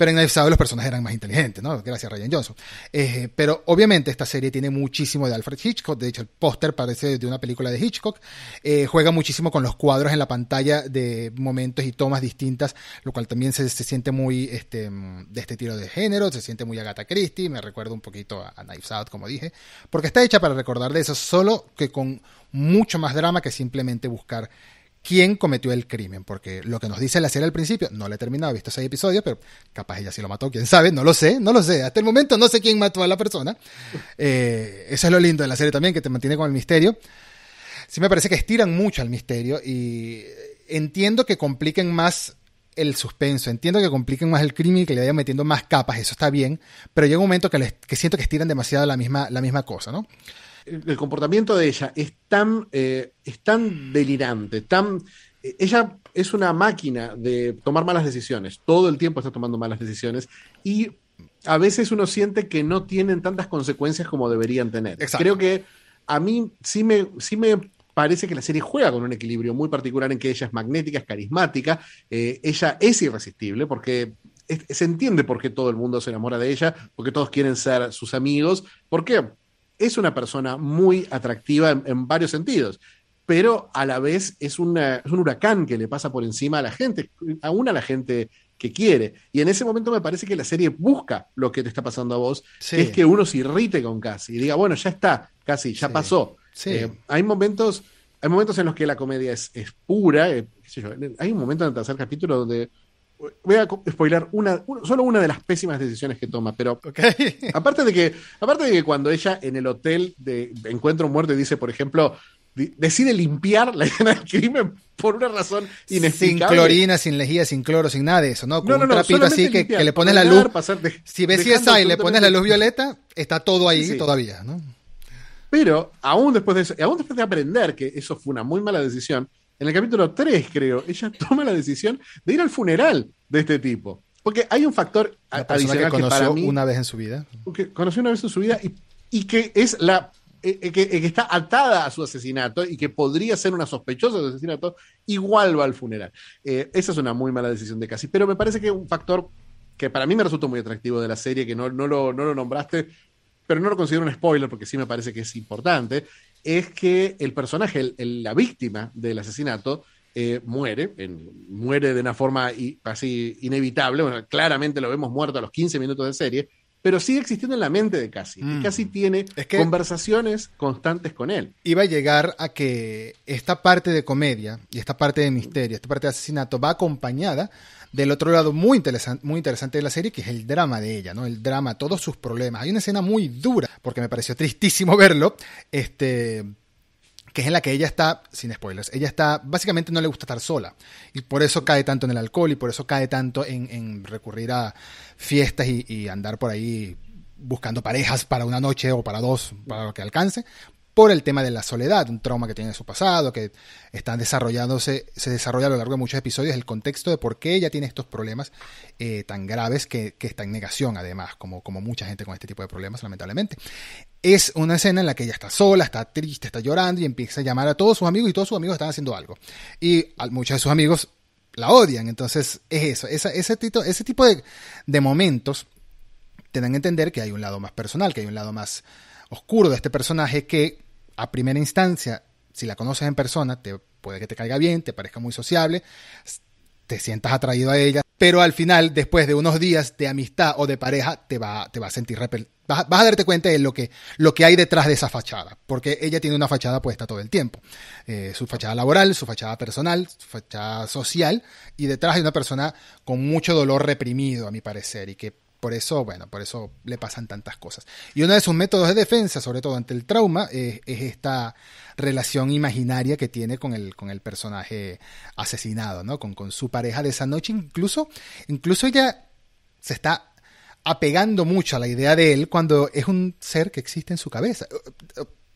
pero en Knives Out los personajes eran más inteligentes, ¿no? Gracias a Ryan Johnson. Eh, pero obviamente esta serie tiene muchísimo de Alfred Hitchcock, de hecho el póster parece de una película de Hitchcock, eh, juega muchísimo con los cuadros en la pantalla de momentos y tomas distintas, lo cual también se, se siente muy este, de este tiro de género, se siente muy Agatha Christie, me recuerda un poquito a, a Knives Out, como dije, porque está hecha para recordar de eso, solo que con mucho más drama que simplemente buscar quién cometió el crimen, porque lo que nos dice la serie al principio, no le he terminado, he visto seis episodios, pero capaz ella sí lo mató, quién sabe, no lo sé, no lo sé, hasta el momento no sé quién mató a la persona. Eh, eso es lo lindo de la serie también, que te mantiene con el misterio. Sí me parece que estiran mucho al misterio y entiendo que compliquen más el suspenso, entiendo que compliquen más el crimen y que le vayan metiendo más capas, eso está bien, pero llega un momento que, les, que siento que estiran demasiado la misma, la misma cosa, ¿no? El comportamiento de ella es tan, eh, es tan delirante, tan... Ella es una máquina de tomar malas decisiones, todo el tiempo está tomando malas decisiones y a veces uno siente que no tienen tantas consecuencias como deberían tener. Exacto. Creo que a mí sí me, sí me parece que la serie juega con un equilibrio muy particular en que ella es magnética, es carismática, eh, ella es irresistible porque es- se entiende por qué todo el mundo se enamora de ella, porque todos quieren ser sus amigos, porque es una persona muy atractiva en, en varios sentidos, pero a la vez es, una- es un huracán que le pasa por encima a la gente, aún a la gente que quiere. Y en ese momento me parece que la serie busca lo que te está pasando a vos, Sí. que es que uno se irrite con Cassie y diga, bueno, ya está, Cassie, ya Sí. pasó. Sí. Eh, hay momentos, hay momentos en los que la comedia es, es pura. eh, qué sé yo, hay un momento en el tercer capítulo donde voy a spoiler una, un- solo una de las pésimas decisiones que toma, pero aparte de que, aparte de que cuando ella en el hotel de, encuentra un muerto y dice, por ejemplo, decide limpiar la escena del crimen por una razón sin inexplicable. clorina, sin lejía, sin cloro, sin nada de eso, ¿no? Con No, no, un no, trapito solamente así que, le pones la luz. pasar de- Si ves CSI y le pones la luz violeta, está todo ahí Sí. todavía, ¿no? Pero aún después de eso, aún después de aprender que eso fue una muy mala decisión, en el capítulo 3, creo, ella toma la decisión de ir al funeral de este tipo. Porque hay un factor Una que adicional que, para conoció mí una vez en su vida. que conoció una vez en su vida y, y que es la eh, eh, que, eh, que está atada a su asesinato y que podría ser una sospechosa de asesinato, igual va al funeral. Eh, esa es una muy mala decisión de Casi. Pero me parece que un factor que para mí me resultó muy atractivo de la serie, que no, no, lo, no lo nombraste, pero no lo considero un spoiler porque sí me parece que es importante, es que el personaje, el- el- la víctima del asesinato, eh, muere, en- muere de una forma i- así inevitable, bueno, claramente lo vemos muerto a los 15 minutos de serie, pero sigue existiendo en la mente de Cassie. Mm. Y Cassie tiene Es que- conversaciones constantes con él. Iba a llegar a que esta parte de comedia y esta parte de misterio, esta parte de asesinato va acompañada del otro lado muy interesante, muy interesante de la serie, que es el drama de ella, ¿no? El drama, todos sus problemas. Hay una escena muy dura, porque me pareció tristísimo verlo, este, que es en la que ella está, sin spoilers, ella está, básicamente no le gusta estar sola. Y por eso cae tanto en el alcohol y por eso cae tanto en, en recurrir a fiestas y, y andar por ahí buscando parejas para una noche o para dos, para lo que alcance, por el tema de la soledad, un trauma que tiene en su pasado, que están desarrollándose, se desarrolla a lo largo de muchos episodios el contexto de por qué ella tiene estos problemas eh, tan graves que, que está en negación, además, como, como mucha gente con este tipo de problemas, lamentablemente. Es una escena en la que ella está sola, está triste, está llorando y empieza a llamar a todos sus amigos y todos sus amigos están haciendo algo. Y muchos de sus amigos la odian, entonces es eso, ese, tipo, ese tipo de, de momentos te dan a entender que hay un lado más personal, que hay un lado más oscuro de este personaje que a primera instancia, si la conoces en persona, te puede que te caiga bien, te parezca muy sociable, te sientas atraído a ella, pero al final, después de unos días de amistad o de pareja, te va, te va a sentir repel vas, vas a darte cuenta de lo que, lo que hay detrás de esa fachada, porque ella tiene una fachada puesta todo el tiempo. Eh, su fachada laboral, su fachada personal, su fachada social, y detrás hay una persona con mucho dolor reprimido, a mi parecer, y que por eso, bueno, por eso le pasan tantas cosas. Y uno de sus métodos de defensa, sobre todo ante el trauma, es esta relación imaginaria que tiene con el, con el personaje asesinado, ¿no? Con, con su pareja de esa noche. Incluso, incluso ella se está apegando mucho a la idea de él cuando es un ser que existe en su cabeza.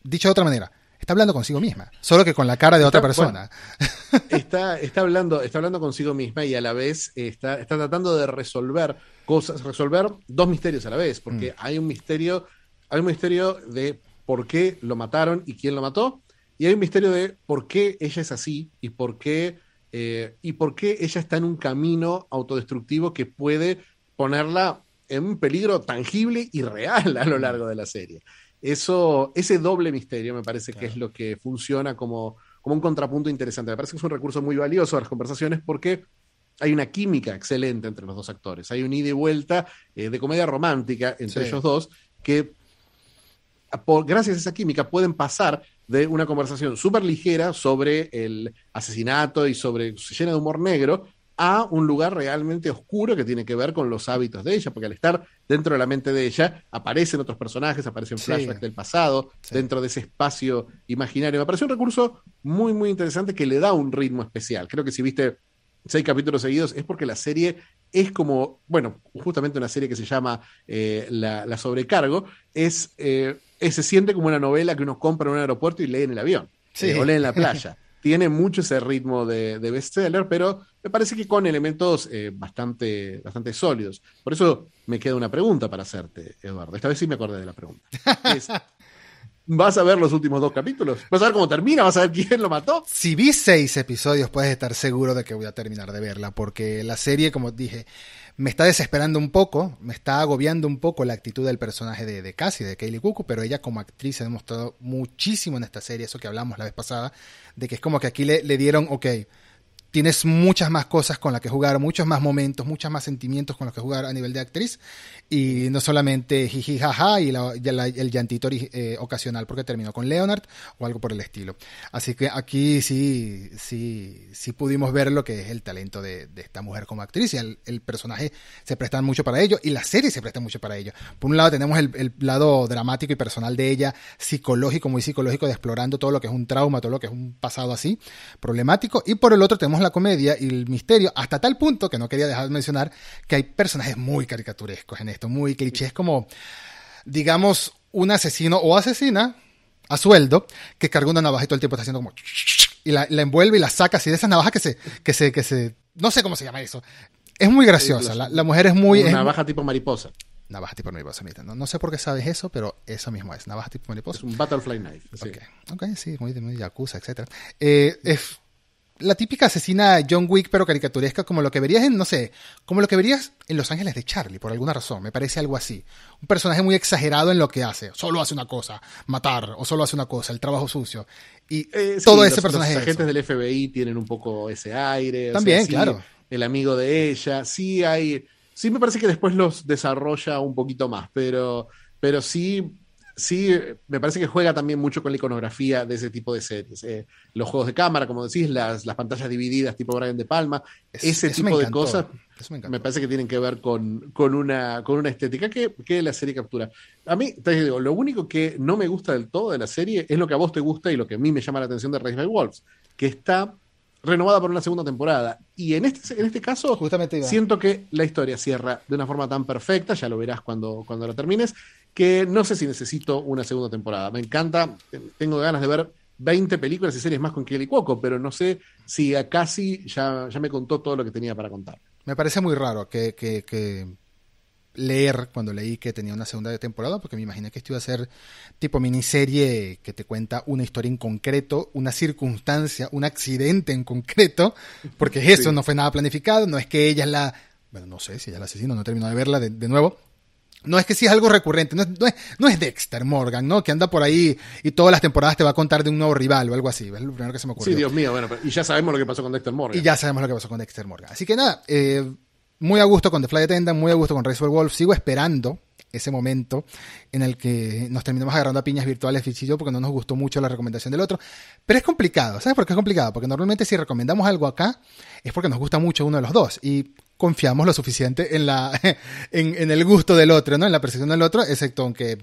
Dicho de otra manera, está hablando consigo misma, solo que con la cara de otra persona. está, está, hablando, está hablando consigo misma y a la vez está, está tratando de resolver cosas, resolver dos misterios a la vez, porque mm. hay un misterio, hay un misterio de por qué lo mataron y quién lo mató, y hay un misterio de por qué ella es así y por qué, eh, y por qué ella está en un camino autodestructivo que puede ponerla en un peligro tangible y real a lo largo de la serie. Eso, ese doble misterio me parece que es lo que funciona como, como un contrapunto interesante. Me parece que es un recurso muy valioso a las conversaciones porque hay una química excelente entre los dos actores. Hay un ida y vuelta eh, de comedia romántica entre ellos dos que, gracias a esa química, pueden pasar de una conversación súper ligera sobre el asesinato y sobre, llena de humor negro, a un lugar realmente oscuro que tiene que ver con los hábitos de ella, porque al estar dentro de la mente de ella aparecen otros personajes, aparecen flashbacks del pasado, dentro de ese espacio imaginario. Me parece un recurso muy, muy interesante que le da un ritmo especial. Creo que si viste seis capítulos seguidos es porque la serie es como, bueno, justamente una serie que se llama eh, la, Sobrecargo, es, eh, se siente como una novela que uno compra en un aeropuerto y lee en el avión, eh, o lee en la playa. tiene mucho ese ritmo de, bestseller, pero me parece que con elementos eh, bastante, bastante sólidos. Por eso me queda una pregunta para hacerte, Eduardo. Esta vez sí me acordé de la pregunta. ¿Vas a ver los últimos dos capítulos? ¿Vas a ver cómo termina? ¿Vas a ver quién lo mató? Si vi seis episodios, puedes estar seguro de que voy a terminar de verla, porque la serie, como dije, me está desesperando un poco, me está agobiando un poco la actitud del personaje de, de Cassie, de Kaylee Cuckoo, pero ella como actriz ha demostrado muchísimo en esta serie, eso que hablamos la vez pasada, de que es como que aquí le, le dieron, ok, tienes muchas más cosas con las que jugar, muchos más momentos, muchos más sentimientos con los que jugar a nivel de actriz y no solamente jiji jaja y, el llantito eh, ocasional porque terminó con Leonard o algo por el estilo. Así que aquí sí, sí, sí pudimos ver lo que es el talento de, esta mujer como actriz y el, personaje se presta mucho para ello y la serie se presta mucho para ello. Por un lado tenemos el, el lado dramático y personal de ella, psicológico, muy psicológico, de explorando todo lo que es un trauma, todo lo que es un pasado así, problemático y por el otro tenemos la comedia y el misterio, hasta tal punto que no quería dejar de mencionar que hay personajes muy caricaturescos en esto, muy clichés, como, digamos, un asesino o asesina a sueldo que carga una navaja y todo el tiempo está haciendo como y la, envuelve y la saca así de esas navajas que se, que se, que se, no sé cómo se llama eso. Es muy graciosa, la, mujer es muy... Una navaja tipo mariposa. Navaja tipo mariposa, no, no, sé por qué sabes eso, pero eso mismo es, navaja tipo mariposa. Es un butterfly knife. Sí. Ok, sí, muy, muy yakuza, etc. Eh, es la típica asesina John Wick, pero caricaturesca, como lo que verías en, no sé, como lo que verías en Los Ángeles de Charlie, por alguna razón. Me parece algo así. Un personaje muy exagerado en lo que hace. Solo hace una cosa, matar, o solo hace una cosa, el trabajo sucio. Y eh, todo ese personaje. Los agentes del FBI tienen un poco ese aire. También, claro. El amigo de ella. Sí hay. Sí, me parece que después los desarrolla un poquito más, pero, pero sí sí, me parece que juega también mucho con la iconografía de ese tipo de series. Eh, los juegos de cámara, como decís, las, las pantallas divididas tipo Brian De Palma, ese tipo de cosas me, parece que tienen que ver con, con, una, con una estética que, que, la serie captura. A mí, te digo, lo único que no me gusta del todo de la serie es lo que a vos te gusta y lo que a mí me llama la atención de Race by Wolves, que está renovada por una segunda temporada. Y en este, en este caso, Justamente siento que la historia cierra de una forma tan perfecta, ya lo verás cuando, cuando la termines, que no sé si necesito una segunda temporada. Me encanta, tengo ganas de ver 20 películas y series más con Kelly Cuoco, pero no sé si a casi ya, ya me contó todo lo que tenía para contar. Me parece muy raro que, que, leer cuando leí que tenía una segunda temporada, porque me imaginé que esto iba a ser tipo miniserie que te cuenta una historia en concreto, una circunstancia, un accidente en concreto, porque eso no fue nada planificado, no es que ella es la, bueno, no sé si ella es la asesina, no terminó de verla de, de nuevo, no es que sí es algo recurrente, no es, no, es, Dexter Morgan, ¿no? Que anda por ahí y todas las temporadas te va a contar de un nuevo rival o algo así. Es lo primero que se me ocurrió. Sí, Dios mío, bueno, y ya sabemos lo que pasó con Dexter Morgan. Y ya sabemos lo que pasó con Dexter Morgan. Así que nada, eh, muy a gusto con The Fly Attendant, muy a gusto con Race Wolf. Sigo esperando ese momento en el que nos terminamos agarrando a piñas virtuales yo porque no nos gustó mucho la recomendación del otro. Pero es complicado, ¿sabes por qué es complicado? Porque normalmente si recomendamos algo acá es porque nos gusta mucho uno de los dos. Y confiamos lo suficiente en, la, en, el gusto del otro, ¿no? En la percepción del otro, excepto aunque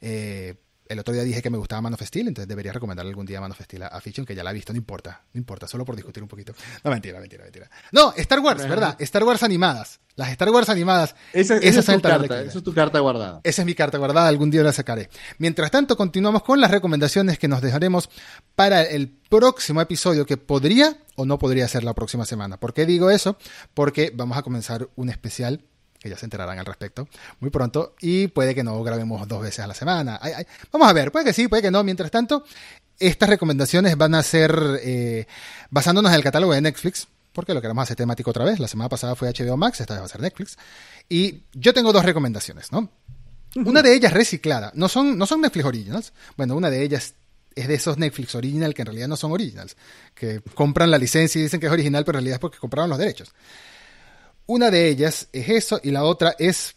eh, el otro día dije que me gustaba Man of Steel, entonces debería recomendarle algún día Man of Steel a Fiction, que ya la ha visto, no importa, no importa, solo por discutir un poquito. No, mentira, mentira, mentira. No, Star Wars, ¿verdad? Star Wars animadas. Las Star Wars animadas. Esa, esa es, tu carta, esa es tu carta guardada. Esa es mi carta guardada, algún día la sacaré. Mientras tanto, continuamos con las recomendaciones que nos dejaremos para el próximo episodio, que podría o no podría ser la próxima semana. ¿Por qué digo eso? Porque vamos a comenzar un especial que ya se enterarán al respecto muy pronto, y puede que no grabemos dos veces a la semana. Vamos a ver, puede que sí, puede que no. Mientras tanto, estas recomendaciones van a ser eh, basándonos en el catálogo de Netflix, porque lo queremos hacer temático otra vez. La semana pasada fue HBO Max, esta vez va a ser Netflix. Y yo tengo dos recomendaciones, ¿no? Una de ellas reciclada. No son, no son Netflix Originals. Bueno, una de ellas es de esos Netflix Original que en realidad no son Originals. Que compran la licencia y dicen que es original, pero en realidad es porque compraron los derechos. Una de ellas es eso y la otra es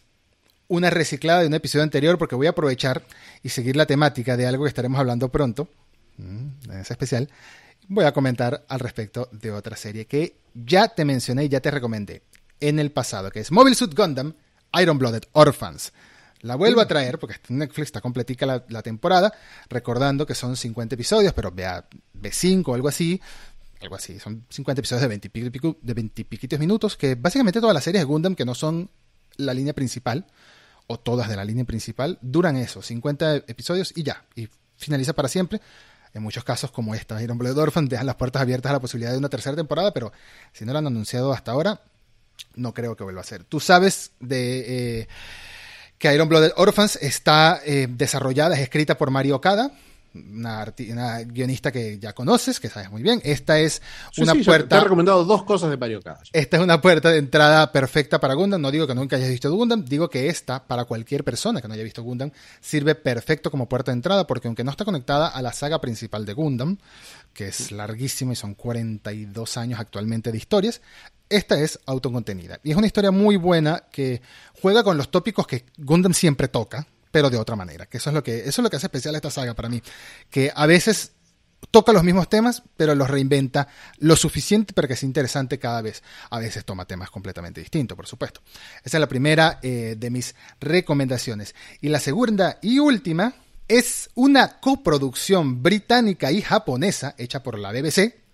una reciclada de un episodio anterior porque voy a aprovechar y seguir la temática de algo que estaremos hablando pronto, mm, en especial. Voy a comentar al respecto de otra serie que ya te mencioné y ya te recomendé en el pasado, que es Mobile Suit Gundam Iron Blooded Orphans. La vuelvo a traer porque Netflix está completica la, la, temporada, recordando que son 50 episodios, pero vea B5 o algo así, algo así. Son 50 episodios de 20, pico, de 20 piquitos minutos, que básicamente todas las series de Gundam que no son la línea principal, o todas de la línea principal, duran eso, 50 episodios y ya, y finaliza para siempre. En muchos casos, como esta, Iron Blood Orphan, dejan las puertas abiertas a la posibilidad de una tercera temporada, pero si no lo han anunciado hasta ahora, no creo que vuelva a ser. Tú sabes de eh, que Iron Blooded Orphans está eh, desarrollada, es escrita por Mario Okada, una, una, guionista que ya conoces, que sabes muy bien. Esta es una puerta. Te he recomendado dos cosas de Mario. Esta es una puerta de entrada perfecta para Gundam. No digo que nunca hayas visto Gundam, digo que esta, para cualquier persona que no haya visto Gundam, sirve perfecto como puerta de entrada, porque aunque no está conectada a la saga principal de Gundam, que es larguísima y son 42 años actualmente de historias, esta es autocontenida. Y es una historia muy buena que juega con los tópicos que Gundam siempre toca pero de otra manera. Que eso es lo que, eso es lo que hace especial esta saga para mí. Que a veces toca los mismos temas, pero los reinventa lo suficiente para que sea interesante cada vez. A veces toma temas completamente distintos, por supuesto. Esa es la primera eh, de mis recomendaciones. Y la segunda y última es una coproducción británica y japonesa hecha por la BBC,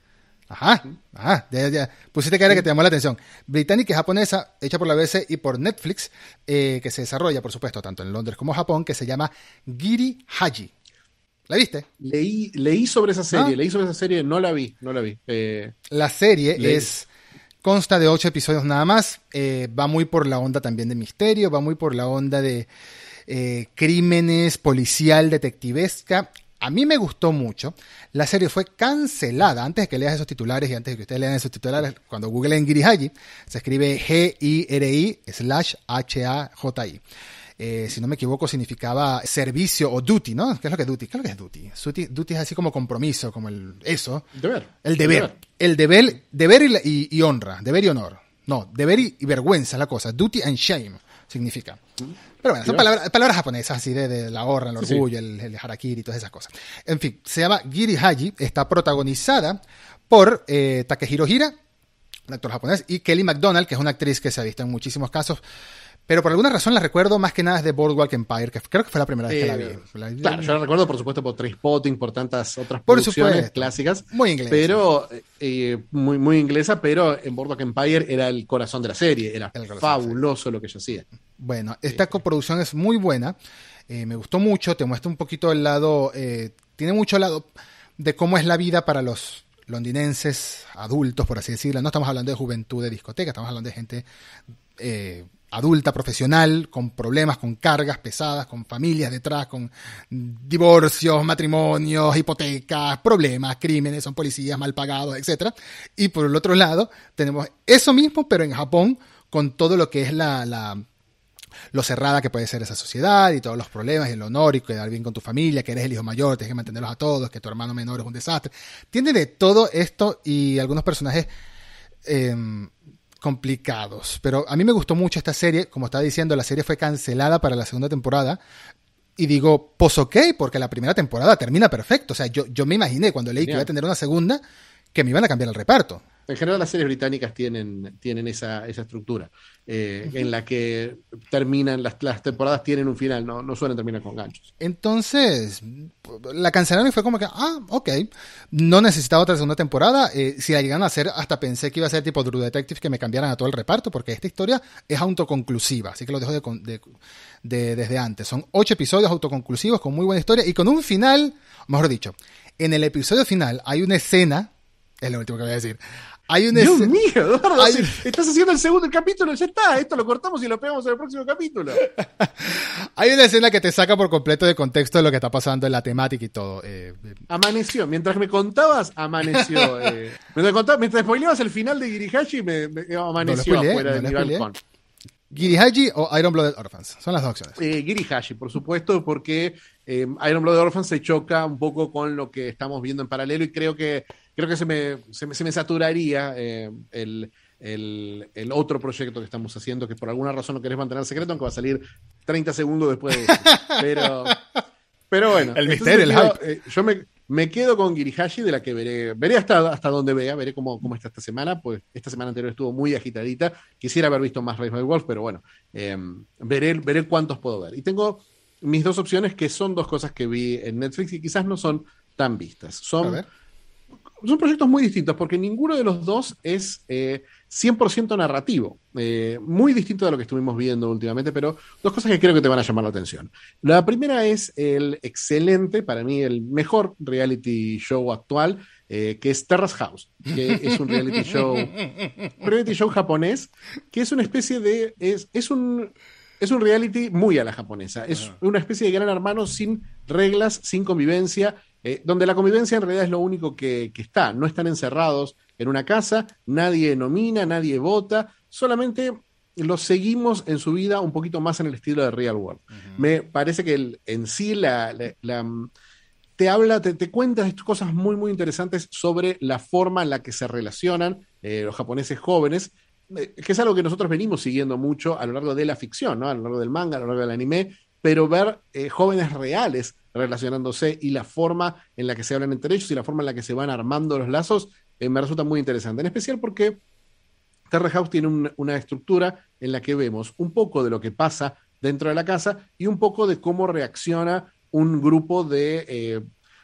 Ajá, ajá, ya, ya. pusiste cara que te llamó la atención. Británica y japonesa, hecha por la BBC y por Netflix, eh, que se desarrolla, por supuesto, tanto en Londres como Japón, que se llama Giri Haji. ¿La viste? Leí, leí sobre esa serie, leí sobre esa serie, no la vi, no la vi. Eh, la serie es consta de ocho episodios nada más, eh, va muy por la onda también de misterio, va muy por la onda de crímenes, policial, detectivesca. A mí me gustó mucho. La serie fue cancelada antes de que leas esos titulares y antes de que ustedes lean esos titulares. Cuando googleen Girihaji, se escribe G-I-R-I slash H-A-J-I. Eh, si no me equivoco, significaba servicio o duty, ¿no? ¿Qué es lo que es duty? ¿Qué es lo que es duty? Duty, es así como compromiso, como el eso. Deber. El deber. El deber, deber y, honra, deber y honor. No, deber y, y vergüenza es la cosa. Duty and shame significa. Pero bueno, son palabras, japonesas así de, la horra, el orgullo, El, harakiri y todas esas cosas. En fin, se llama Giri Haji, está protagonizada por eh, Takehiro Hira, un actor japonés, y Kelly MacDonald, que es una actriz que se ha visto en muchísimos casos pero por alguna razón la recuerdo más que nada de Boardwalk Empire, que creo que fue la primera vez que la vi. Eh, claro, yo la recuerdo por supuesto por Trainspotting, por tantas otras producciones clásicas. Muy inglesa. Pero, eh, muy, muy inglesa, pero en Boardwalk Empire era el corazón de la serie. Era fabuloso lo que ella hacía. Bueno, esta coproducción es muy buena. Eh, me gustó mucho, te muestra un poquito el lado, tiene mucho lado de cómo es la vida para los londinenses adultos, por así decirlo. No estamos hablando de juventud de discoteca, estamos hablando de gente adulta, profesional, con problemas, con cargas pesadas, con familias detrás, con divorcios, matrimonios, hipotecas, problemas, crímenes, son policías mal pagados, etc. Y por el otro lado, tenemos eso mismo, pero en Japón, con todo lo que es la, la lo cerrada que puede ser esa sociedad y todos los problemas y el honor y quedar bien con tu familia, que eres el hijo mayor, tienes que mantenerlos a todos, que tu hermano menor es un desastre. Tiene de todo esto y algunos personajes eh, complicados. Pero a mí me gustó mucho esta serie. Como estaba diciendo, la serie fue cancelada para la segunda temporada. Y digo, pues ok, porque la primera temporada termina perfecto. O sea, yo, yo me imaginé cuando leí que iba a tener una segunda que me iban a cambiar el reparto. En general las series británicas tienen, tienen esa, esa estructura, eh, en la que terminan, las, las, temporadas tienen un final, no, no suelen terminar con ganchos. Entonces, la cancelaron y fue como que, ah, ok, no necesitaba otra segunda temporada, eh, si la llegan a hacer, hasta pensé que iba a ser tipo True Detective, que me cambiaran a todo el reparto, porque esta historia es autoconclusiva, así que lo dejo de, de, de, desde antes. Son ocho episodios autoconclusivos con muy buena historia y con un final, mejor dicho, en el episodio final hay una escena, es lo último que voy a decir, hay una Dios mío, Eduardo, hay... estás haciendo el segundo capítulo, ya está, esto lo cortamos y lo pegamos en el próximo capítulo. hay una escena que te saca por completo de contexto de lo que está pasando en la temática y todo. Eh, amaneció, mientras me contabas, amaneció. eh, mientras, contabas, mientras spoileabas el final de Girihashi, me, me amaneció no afuera no de mi balcón. Girihashi o Iron Blooded Orphans, son las dos opciones. Eh, Girihashi, por supuesto, porque eh, Iron Blooded Orphans se choca un poco con lo que estamos viendo en paralelo y creo que creo que se me, se me, se me saturaría eh, el, el, el, otro proyecto que estamos haciendo, que por alguna razón no querés mantener secreto, aunque va a salir 30 segundos después de eso. Pero, pero bueno. El misterio, el hype. Eh, yo me, me, quedo con Girihashi, de la que veré, veré hasta, hasta donde vea, veré cómo, cómo está esta semana, pues esta semana anterior estuvo muy agitadita. Quisiera haber visto más Rise by Wolf, pero bueno, eh, veré, veré cuántos puedo ver. Y tengo mis dos opciones, que son dos cosas que vi en Netflix y quizás no son tan vistas. Son son proyectos muy distintos porque ninguno de los dos es eh, 100% narrativo, eh, muy distinto de lo que estuvimos viendo últimamente, pero dos cosas que creo que te van a llamar la atención. La primera es el excelente, para mí el mejor reality show actual, eh, que es Terrace House, que es un reality show, un reality show japonés, que es una especie de, es, es un es un reality muy a la japonesa. Es una especie de gran hermano sin reglas, sin convivencia, eh, donde la convivencia en realidad es lo único que, que, está. No están encerrados en una casa, nadie nomina, nadie vota, solamente los seguimos en su vida un poquito más en el estilo de Real World. Uh -huh. Me parece que el, en sí la, la, la te habla, te, te cuenta cosas muy, muy interesantes sobre la forma en la que se relacionan eh, los japoneses jóvenes, eh, que es algo que nosotros venimos siguiendo mucho a lo largo de la ficción, ¿no? a lo largo del manga, a lo largo del anime, pero ver eh, jóvenes reales relacionándose y la forma en la que se hablan entre ellos y la forma en la que se van armando los lazos eh, me resulta muy interesante. En especial porque Terra House tiene un, una estructura en la que vemos un poco de lo que pasa dentro de la casa y un poco de cómo reacciona un grupo de, eh,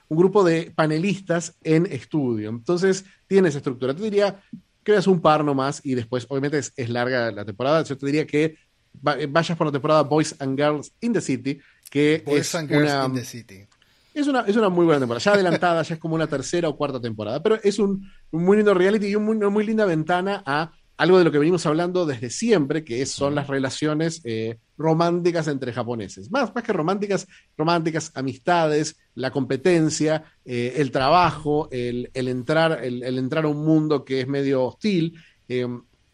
un grupo de panelistas en estudio. Entonces, tiene esa estructura. Te diría que veas un par nomás y después, obviamente, es, es larga la temporada. Yo te diría que vayas por la temporada Boys and Girls in the City, que Boys es and Girls una, in the City. Es una, es una muy buena temporada, ya adelantada, ya es como una tercera o cuarta temporada, pero es un, un muy lindo reality y un muy, una muy linda ventana a algo de lo que venimos hablando desde siempre, que es, son las relaciones eh, románticas entre japoneses. Más, más que románticas, románticas, amistades, la competencia, eh, el trabajo, el, el entrar, el, el, entrar a un mundo que es medio hostil. Eh,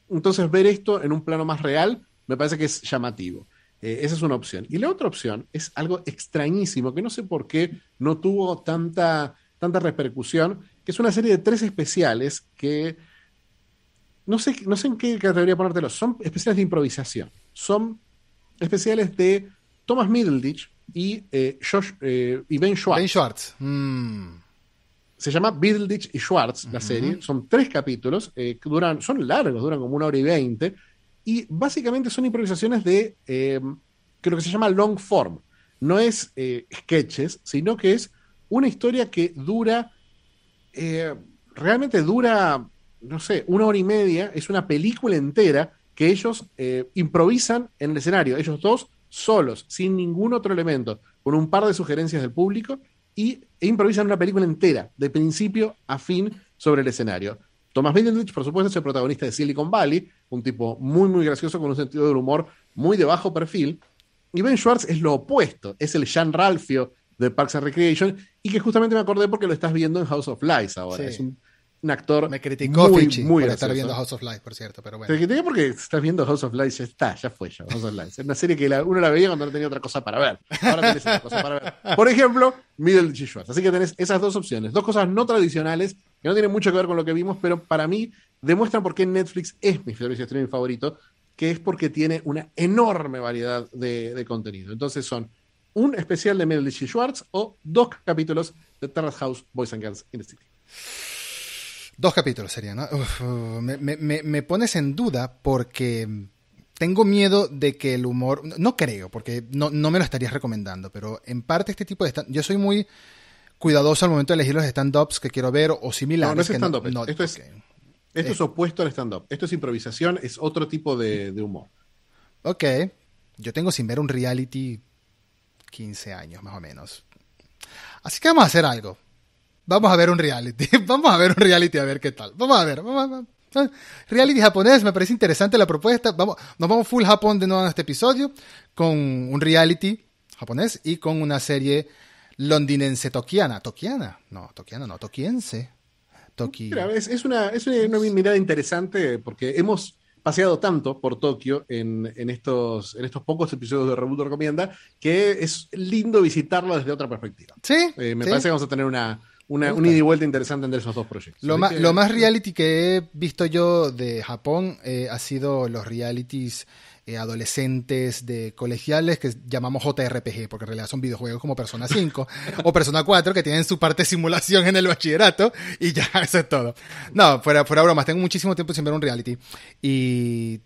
entonces, ver esto en un plano más real me parece que es llamativo. Eh, esa es una opción. Y la otra opción es algo extrañísimo, que no sé por qué no tuvo tanta, tanta repercusión, que es una serie de tres especiales que no sé, no sé en qué categoría ponértelo. Son especiales de improvisación. Son especiales de Thomas Middleditch y, eh, Josh, eh, y Ben Schwartz. Ben Schwartz. Mm. Se llama Middleditch y Schwartz, la uh -huh. serie. Son tres capítulos, eh, que duran, son largos, duran como una hora y veinte. Y básicamente son improvisaciones de eh, que lo que se llama long form. No es eh, sketches, sino que es una historia que dura, eh, realmente dura, no sé, una hora y media. Es una película entera que ellos eh, improvisan en el escenario. Ellos dos solos, sin ningún otro elemento, con un par de sugerencias del público y e improvisan una película entera, de principio a fin, sobre el escenario. Thomas Middleditch, por supuesto, es el protagonista de Silicon Valley, un tipo muy, muy gracioso con un sentido del humor muy de bajo perfil. Y Ben Schwartz es lo opuesto, es el Jean Ralphio de Parks and Recreation y que justamente me acordé porque lo estás viendo en House of Lies ahora. Sí. Es un, un, actor Me criticó muy, Fichi muy por gracioso. estar viendo House of Lies, por cierto, pero bueno. Te critiqué porque estás viendo House of Lies, ya está, ya fue ya, House of Lies. Es una serie que la, uno la veía cuando no tenía otra cosa para ver. Ahora tenés otra cosa para ver. Por ejemplo, Middleditch y Schwartz. Así que tenés esas dos opciones, dos cosas no tradicionales que no tienen mucho que ver con lo que vimos, pero para mí demuestran por qué Netflix es mi servicio streaming favorito, que es porque tiene una enorme variedad de, contenido. Entonces son un especial de Middleditch y Schwartz o dos capítulos de Terrace House Boys and Girls in the City. Dos capítulos serían, ¿no? Me, pones en duda porque tengo miedo de que el humor, no creo, porque no, no me lo estarías recomendando, pero en parte este tipo de... Yo soy muy cuidadoso al momento de elegir los stand-ups que quiero ver o similares. No, no es stand-up, esto, es, esto es opuesto al stand-up, esto es improvisación, es otro tipo de, de humor. Ok, yo tengo sin ver un reality 15 años más o menos. Así que vamos a hacer algo. Vamos a ver un reality. Vamos a ver un reality a ver qué tal. Vamos a ver. Vamos a Reality japonés, me parece interesante la propuesta. Vamos, nos vamos full Japón de nuevo en este episodio con un reality japonés y con una serie londinense tokiana. ¿Tokiana? No, tokiana no, tokiense. Toki... es, es, una, es una mirada interesante porque hemos paseado tanto por Tokio en, en, estos, en estos pocos episodios de Reboot Recomienda que es lindo visitarlo desde otra perspectiva. Sí. Eh, me parece que vamos a tener una, una, ida y vuelta interesante entre esos dos proyectos. Lo, más, lo más reality que he visto yo de Japón eh, ha sido los realities eh, adolescentes de colegiales que llamamos JRPG, porque en realidad son videojuegos como Persona 5 o Persona 4 que tienen su parte de simulación en el bachillerato y ya, eso es todo. No, fuera, fuera bromas, tengo muchísimo tiempo sin ver un reality y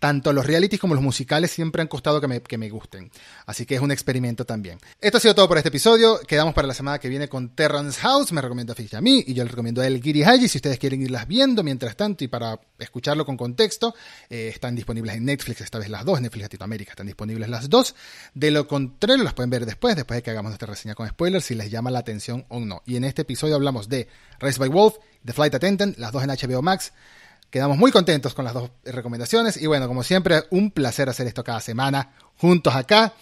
tanto los realities como los musicales siempre han costado que me, que me, gusten. Así que es un experimento también. Esto ha sido todo por este episodio. Quedamos para la semana que viene con Terrance House. Me recomienda Fish a mí y yo le recomiendo a él Giri Haji. Si ustedes quieren irlas viendo mientras tanto y para escucharlo con contexto, eh, están disponibles en Netflix, esta vez las dos. Netflix Latinoamérica están disponibles las dos. De lo contrario, las pueden ver después, después de que hagamos nuestra reseña con spoilers, si les llama la atención o no. Y en este episodio hablamos de Race by Wolf, The Flight Attendant, las dos en HBO Max. Quedamos muy contentos con las dos recomendaciones y bueno, como siempre, un placer hacer esto cada semana juntos acá.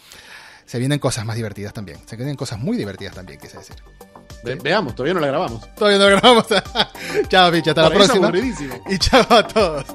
Se vienen cosas más divertidas también. Se vienen cosas muy divertidas también, quise decir. veamos, todavía no la grabamos. Todavía no la grabamos. chao, bicho, hasta la próxima. Y chao a todos.